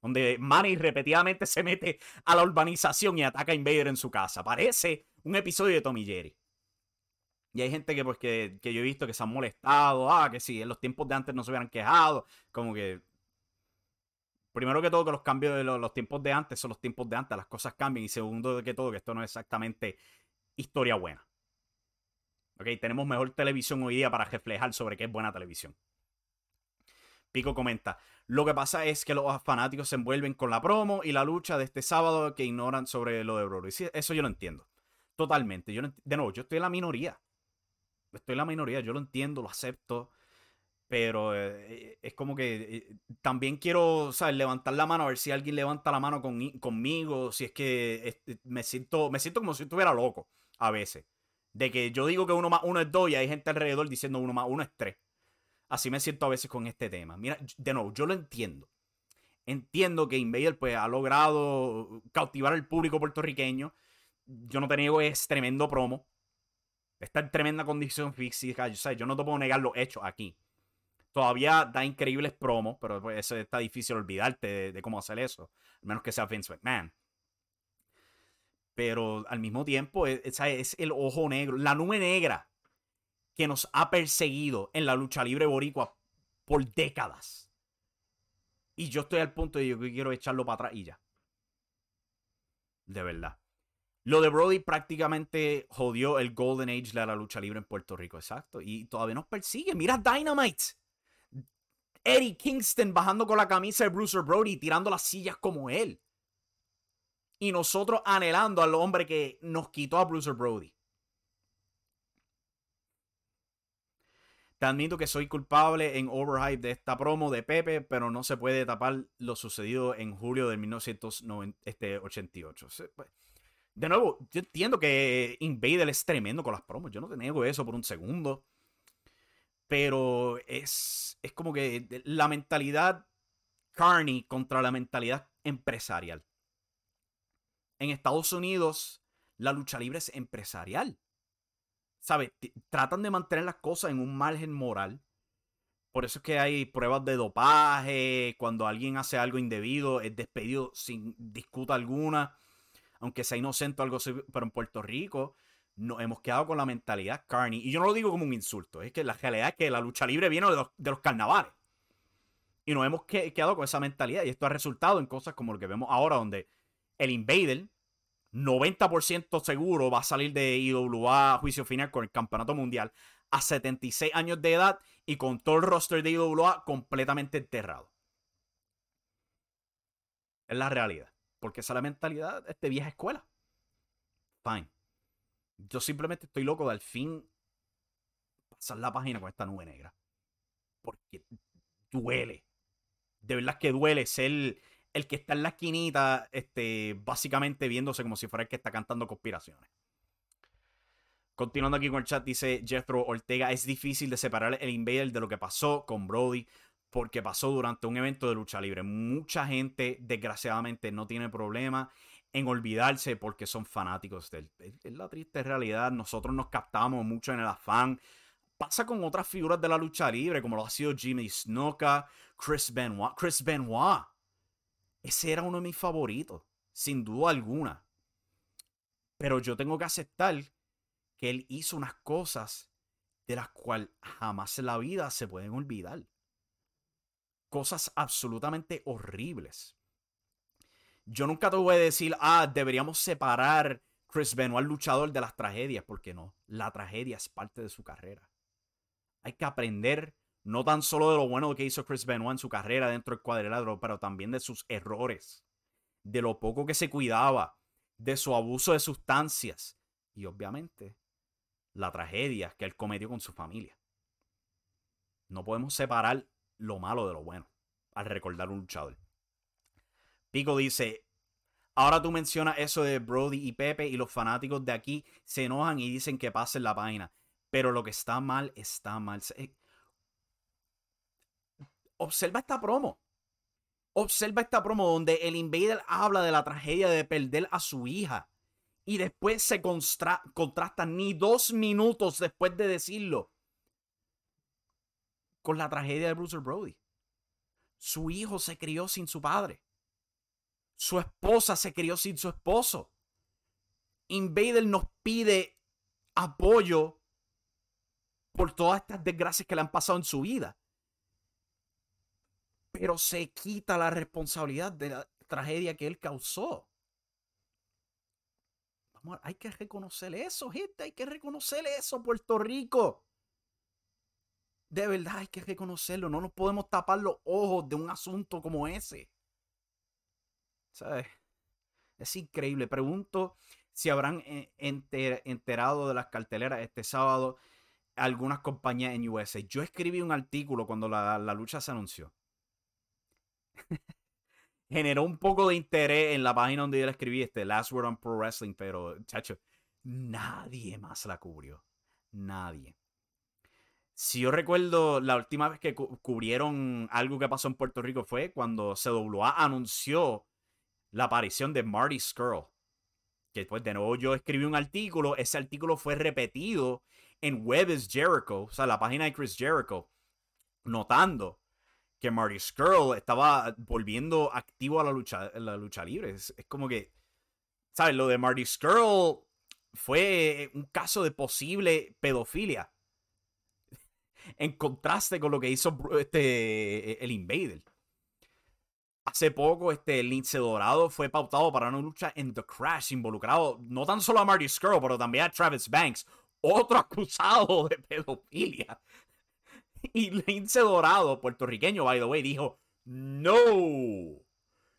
Donde Manny repetidamente se mete a la urbanización y ataca a Invader en su casa. Parece un episodio de Tommy Jerry. Y hay gente que, pues, que, yo he visto que se han molestado. Ah, que sí, en los tiempos de antes no se hubieran quejado. Como que. Primero que todo, que los cambios de los, tiempos de antes son los tiempos de antes, las cosas cambian. Y segundo que todo, que esto no es exactamente historia buena. Ok, tenemos mejor televisión hoy día para reflejar sobre qué es buena televisión. Pico comenta, lo que pasa es que los fanáticos se envuelven con la promo y la lucha de este sábado que ignoran sobre lo de Broly. eso yo lo entiendo. Totalmente. Yo de nuevo, yo estoy en la minoría estoy en la minoría, yo lo entiendo, lo acepto, pero eh, es como que eh, también quiero, ¿sabes? Levantar la mano, a ver si alguien levanta la mano conmigo, si es que este, me, siento, me siento como si estuviera loco a veces. De que yo digo que uno más uno es dos y hay gente alrededor diciendo uno más uno es tres. Así me siento a veces con este tema. Mira, de nuevo, yo lo entiendo. Entiendo que Invader pues, ha logrado cautivar al público puertorriqueño. Yo no te niego, es tremendo promo. Está en tremenda condición física. Yo, yo no te puedo negar los hechos aquí. Todavía da increíbles promos, pero pues, eso está difícil olvidarte de, cómo hacer eso. A menos que sea Vince McMahon. Pero al mismo tiempo, e, es, es el ojo negro, la nube negra que nos ha perseguido en la lucha libre boricua por décadas. Y yo estoy al punto de que quiero echarlo para atrás y ya. De verdad. Lo de Brody prácticamente jodió el Golden Age de la lucha libre en Puerto Rico, exacto. Y todavía nos persigue. Mira Dynamite. Eddie Kingston bajando con la camisa de Bruiser Brody, tirando las sillas como él. Y nosotros anhelando al hombre que nos quitó a Bruiser Brody. Te admito que soy culpable en overhype de esta promo de Pepe, pero no se puede tapar lo sucedido en julio de 1988. De nuevo, yo entiendo que Invader es tremendo con las promos. Yo no te niego eso por un segundo. Pero es, es como que la mentalidad Carney contra la mentalidad empresarial. En Estados Unidos, la lucha libre es empresarial. ¿Sabes? Tratan de mantener las cosas en un margen moral. Por eso es que hay pruebas de dopaje. Cuando alguien hace algo indebido, es despedido sin disputa alguna. Aunque sea inocente o algo así. Pero en Puerto Rico nos hemos quedado con la mentalidad carney. Y yo no lo digo como un insulto. Es que la realidad es que la lucha libre viene de los, de los carnavales. Y nos hemos quedado con esa mentalidad. Y esto ha resultado en cosas como lo que vemos ahora, donde el Invader, 90% seguro, va a salir de IWA a juicio final con el campeonato mundial a 76 años de edad y con todo el roster de IWA completamente enterrado. Es la realidad. Porque esa es la mentalidad de esta vieja escuela. Fine. Yo simplemente estoy loco de al fin pasar la página con esta nube negra. Porque duele de verdad que duele ser el que está en la esquinita, este, básicamente viéndose como si fuera el que está cantando conspiraciones. Continuando aquí con el chat, dice Jethro Ortega, es difícil de separar el Invader de lo que pasó con Brody porque pasó durante un evento de lucha libre. Mucha gente, desgraciadamente, no tiene problema en olvidarse porque son fanáticos de él. Es la triste realidad. Nosotros nos captamos mucho en el afán pasa con otras figuras de la lucha libre, como lo ha sido Jimmy Snuka, Chris Benoit. Chris Benoit. Ese era uno de mis favoritos, sin duda alguna. Pero yo tengo que aceptar que él hizo unas cosas de las cuales jamás en la vida se pueden olvidar. Cosas absolutamente horribles. Yo nunca te voy a decir, ah, deberíamos separar Chris Benoit, luchador, de las tragedias, porque no. La tragedia es parte de su carrera. Hay que aprender no tan solo de lo bueno que hizo Chris Benoit en su carrera dentro del cuadrilátero, pero también de sus errores, de lo poco que se cuidaba, de su abuso de sustancias y obviamente la tragedia que él cometió con su familia. No podemos separar lo malo de lo bueno al recordar un luchador. Pico dice, ahora tú mencionas eso de Brody y Pepe y los fanáticos de aquí se enojan y dicen que pasen la página. Pero lo que está mal, está mal. Eh, observa esta promo. Observa esta promo donde el Invader habla de la tragedia de perder a su hija. Y después se contrasta ni dos minutos después de decirlo con la tragedia de Bruce Brody. Su hijo se crió sin su padre. Su esposa se crió sin su esposo. Invader nos pide apoyo por todas estas desgracias que le han pasado en su vida. Pero se quita la responsabilidad de la tragedia que él causó. Vamos, hay que reconocer eso, gente. Hay que reconocer eso, Puerto Rico. De verdad hay que reconocerlo. No nos podemos tapar los ojos de un asunto como ese. ¿Sabes? Es increíble. Pregunto si habrán eh, enterado de las carteleras este sábado algunas compañías en USA. Yo escribí un artículo cuando la, lucha se anunció. Generó un poco de interés en la página donde yo la escribí, este Last Word on Pro Wrestling, pero, chacho, nadie más la cubrió. Nadie. Si yo recuerdo, la última vez que cubrieron algo que pasó en Puerto Rico fue cuando CWA anunció la aparición de Marty Skrull. Que después de nuevo yo escribí un artículo, ese artículo fue repetido en Web is Jericho, o sea, la página de Chris Jericho, notando que Marty Skrull estaba volviendo activo a la lucha, la lucha libre. Es, como que, ¿sabes? Lo de Marty Skrull fue un caso de posible pedofilia. En contraste con lo que hizo este, el Invader. Hace poco, este Lince Dorado fue pautado para una lucha en The Crash, involucrado no tan solo a Marty Skrull, pero también a Travis Banks, otro acusado de pedofilia. Y Lince Dorado, puertorriqueño, by the way, dijo, no,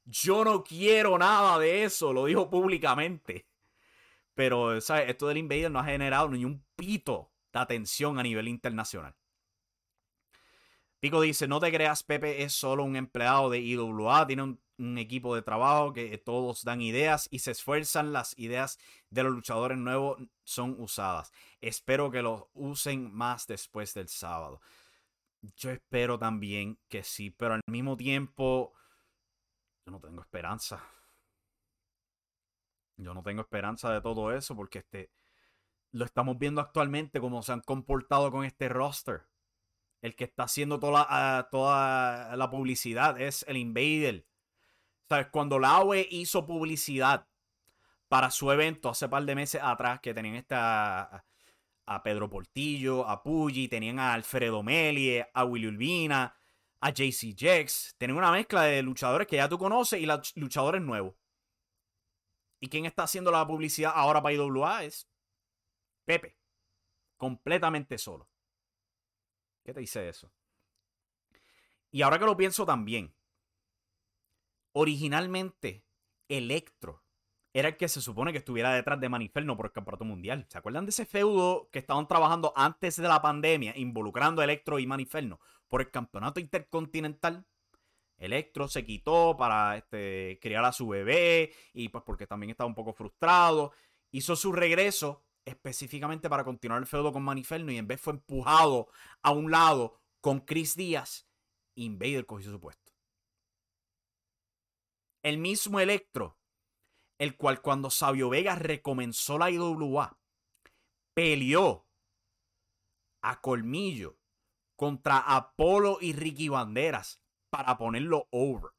yo no quiero nada de eso, lo dijo públicamente. Pero, ¿sabes? Esto del Invader no ha generado ni un pito de atención a nivel internacional. Pico dice, no te creas, Pepe es solo un empleado de IWA, tiene un equipo de trabajo que todos dan ideas y se esfuerzan. Las ideas de los luchadores nuevos son usadas. Espero que los usen más después del sábado. Yo espero también que sí, pero al mismo tiempo yo no tengo esperanza. Yo no tengo esperanza de todo eso porque este lo estamos viendo actualmente como se han comportado con este roster. El que está haciendo toda la, ah, toda la publicidad es el Invader. ¿Sabes? Cuando la AOE hizo publicidad para su evento hace par de meses atrás, que tenían esta a Pedro Portillo, a Puggy, tenían a Alfredo Melie, a Willy Urbina, a JC Jex. Tenían una mezcla de luchadores que ya tú conoces y luchadores nuevos. ¿Y quién está haciendo la publicidad ahora para IWA? Es Pepe. Completamente solo. ¿Qué te dice eso? Y ahora que lo pienso también, originalmente Electro era el que se supone que estuviera detrás de Maniferno por el campeonato mundial. ¿Se acuerdan de ese feudo que estaban trabajando antes de la pandemia, involucrando a Electro y Maniferno por el campeonato intercontinental? Electro se quitó para este, criar a su bebé y pues porque también estaba un poco frustrado. Hizo su regreso específicamente para continuar el feudo con Maniferno y en vez fue empujado a un lado con Chris Díaz. Invader cogió su puesto. El mismo Electro el cual cuando Sabio Vega recomenzó la IWA, peleó a colmillo contra Apolo y Ricky Banderas para ponerlo over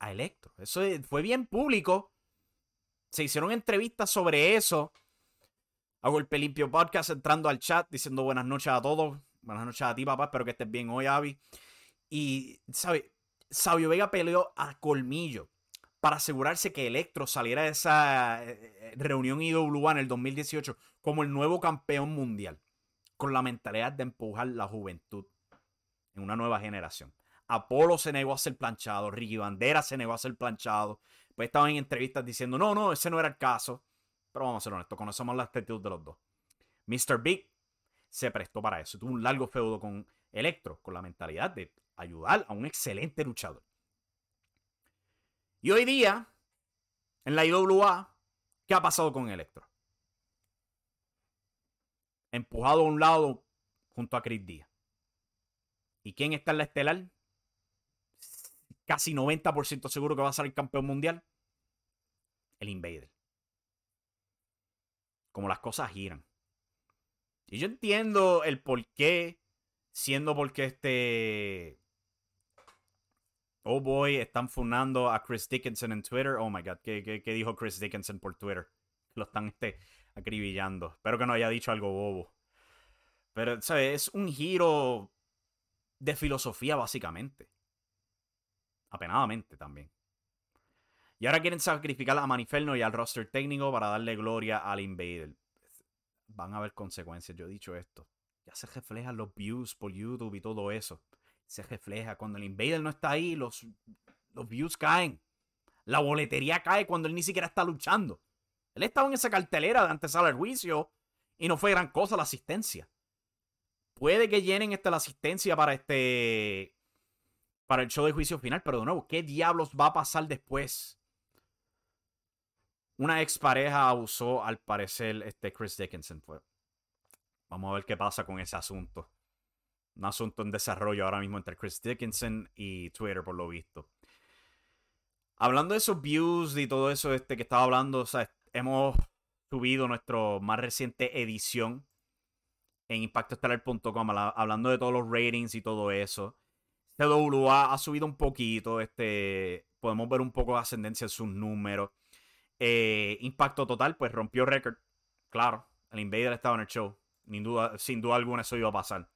a Electro. Eso fue bien público. Se hicieron entrevistas sobre eso. Hago el Pelimpio Podcast entrando al chat diciendo buenas noches a todos. Buenas noches a ti, papá. Espero que estés bien hoy, Avi. Y, ¿sabe? Sabio Vega peleó a colmillo para asegurarse que Electro saliera de esa eh, eh, reunión IWA en el 2018 como el nuevo campeón mundial, con la mentalidad de empujar la juventud en una nueva generación. Apolo se negó a ser planchado, Ricky Bandera se negó a ser planchado. Pues estaban en entrevistas diciendo, no, no, ese no era el caso. Pero vamos a ser honestos, conocemos la actitud de los dos. Mr. Big se prestó para eso. Tuvo un largo feudo con Electro, con la mentalidad de ayudar a un excelente luchador. Y hoy día, en la IWA, ¿qué ha pasado con Electro? Empujado a un lado junto a Chris Díaz. ¿Y quién está en la estelar? Casi 90% seguro que va a ser el campeón mundial. El Invader. Como las cosas giran. Y yo entiendo el por qué, siendo porque este Oh boy, están funando a Chris Dickinson en Twitter. Oh my god, ¿qué, dijo Chris Dickinson por Twitter? Lo están este, acribillando. Espero que no haya dicho algo bobo. Pero, ¿sabes? Es un giro de filosofía, básicamente. Apenadamente también. Y ahora quieren sacrificar a Maniferno y al roster técnico para darle gloria al Invader. Van a haber consecuencias, yo he dicho esto. Ya se reflejan los views por YouTube y todo eso se refleja. Cuando el Invader no está ahí, los, los views caen. La boletería cae cuando él ni siquiera está luchando. Él estaba en esa cartelera de antesala al juicio y no fue gran cosa la asistencia. Puede que llenen esta la asistencia para este. para el show de juicio final, pero de nuevo, ¿qué diablos va a pasar después? Una expareja abusó, al parecer, este Chris Dickinson. Vamos a ver qué pasa con ese asunto un asunto en desarrollo ahora mismo entre Chris Dickinson y Twitter, por lo visto. Hablando de esos views y todo eso este que estaba hablando, o sea, hemos subido nuestra más reciente edición en impactoestelar.com hablando de todos los ratings y todo eso. CWA ha subido un poquito, este, podemos ver un poco de ascendencia en sus números. Eh, impacto total, pues rompió récord. Claro, el Invader estaba en el show. Sin duda, alguna eso iba a pasar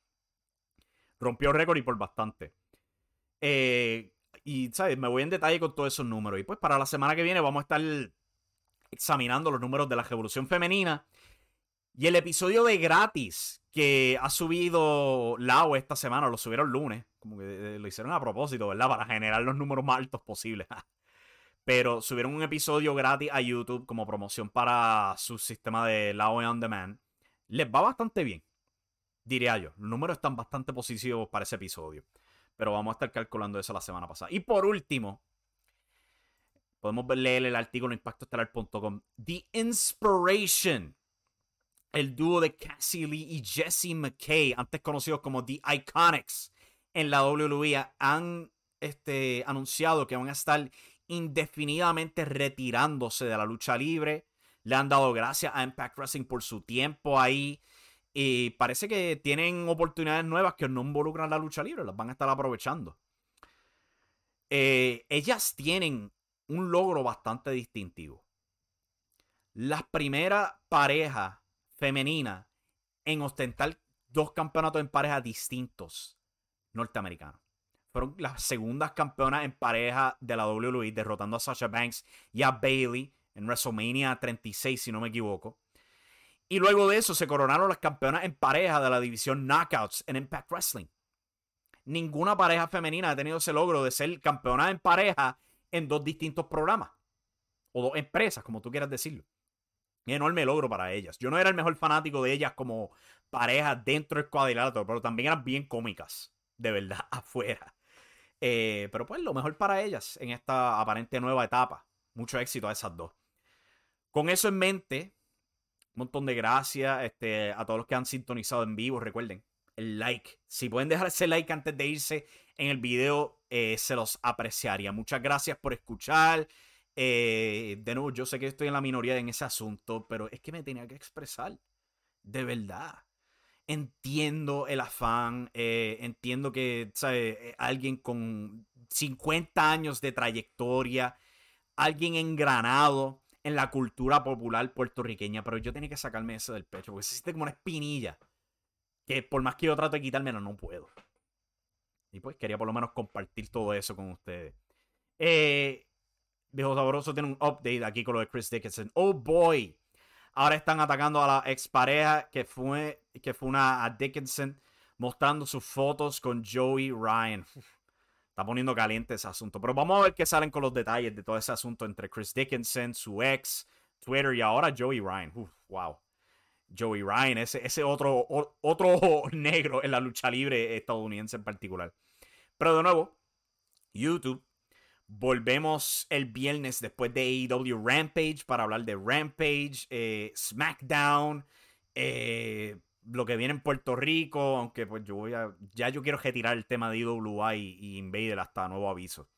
rompió récord y por bastante. Eh, y, ¿sabes? Me voy en detalle con todos esos números. Y pues para la semana que viene vamos a estar examinando los números de la revolución femenina. Y el episodio de gratis que ha subido Lao esta semana, lo subieron lunes, como que eh, lo hicieron a propósito, ¿verdad? Para generar los números más altos posibles. Pero subieron un episodio gratis a YouTube como promoción para su sistema de Lao On Demand. Les va bastante bien diría yo. Los números están bastante positivos para ese episodio. Pero vamos a estar calculando eso la semana pasada. Y por último, Podemos leer el artículo en. The Inspiration. El dúo de Cassie Lee y Jesse McKay, antes conocidos como The Iconics, en la WWE, han este, anunciado que van a estar indefinidamente retirándose de la lucha libre. Le han dado gracias a Impact Wrestling por su tiempo ahí. Y parece que tienen oportunidades nuevas que no involucran la lucha libre, las van a estar aprovechando. Eh, ellas tienen un logro bastante distintivo. La primera pareja femenina en ostentar dos campeonatos en pareja distintos norteamericanos. Fueron las segundas campeonas en pareja de la WWE, derrotando a Sasha Banks y a Bailey en WrestleMania 36, si no me equivoco. Y luego de eso se coronaron las campeonas en pareja de la división Knockouts en Impact Wrestling. Ninguna pareja femenina ha tenido ese logro de ser campeona en pareja en dos distintos programas. O dos empresas, como tú quieras decirlo. Enorme logro para ellas. Yo no era el mejor fanático de ellas como pareja dentro del cuadrilátero, pero también eran bien cómicas, de verdad, afuera. Eh, pero pues lo mejor para ellas en esta aparente nueva etapa. Mucho éxito a esas dos. Con eso en mente, montón de gracias este, a todos los que han sintonizado en vivo. Recuerden, el like. Si pueden dejar ese like antes de irse en el video, eh, se los apreciaría. Muchas gracias por escuchar. Eh, de nuevo, yo sé que estoy en la minoría en ese asunto, pero es que me tenía que expresar. De verdad. Entiendo el afán, eh, entiendo que ¿sabe? alguien con 50 años de trayectoria, alguien engranado, en la cultura popular puertorriqueña, pero yo tenía que sacarme eso del pecho, porque se como una espinilla, que por más que yo trato de quitármela, no puedo. Y pues quería por lo menos compartir todo eso con ustedes. Eh, Viejo Sabroso tiene un update aquí con lo de Chris Dickinson. Oh boy. Ahora están atacando a la expareja que fue, que fue una a Dickinson, mostrando sus fotos con Joey Ryan. Está poniendo caliente ese asunto. Pero vamos a ver qué salen con los detalles de todo ese asunto entre Chris Dickinson, su ex, Twitter y ahora Joey Ryan. wow. Joey Ryan, ese, ese otro, otro negro en la lucha libre estadounidense en particular. Pero de nuevo, YouTube. Volvemos el viernes después de AEW Rampage para hablar de Rampage, eh, SmackDown, eh, lo que viene en Puerto Rico, aunque pues yo voy a, ya yo quiero retirar el tema de IWA y, y Invader hasta nuevo aviso.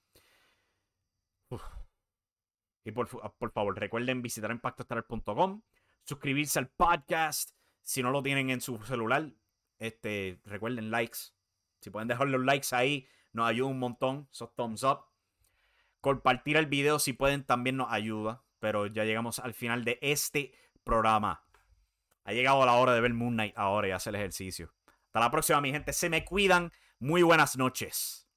Y por, por, favor, recuerden visitar impactoestelar.com, suscribirse al podcast. Si no lo tienen en su celular, este, recuerden likes. Si pueden dejar los likes ahí, nos ayuda un montón. Esos thumbs up. Compartir el video si pueden también nos ayuda. Pero ya llegamos al final de este programa. Ha llegado la hora de ver Moon Knight ahora y hacer ejercicio. Hasta la próxima, mi gente. Se me cuidan. Muy buenas noches.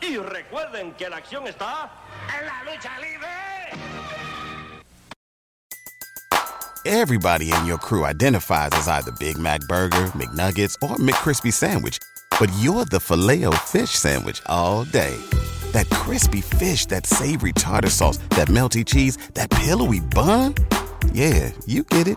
Y recuerden que la acción está en la lucha libre. Everybody in your crew identifies as either Big Mac Burger, McNuggets, or McCrispy Sandwich. But you're the filet fish Sandwich all day. That crispy fish, that savory tartar sauce, that melty cheese, that pillowy bun. Yeah, you get it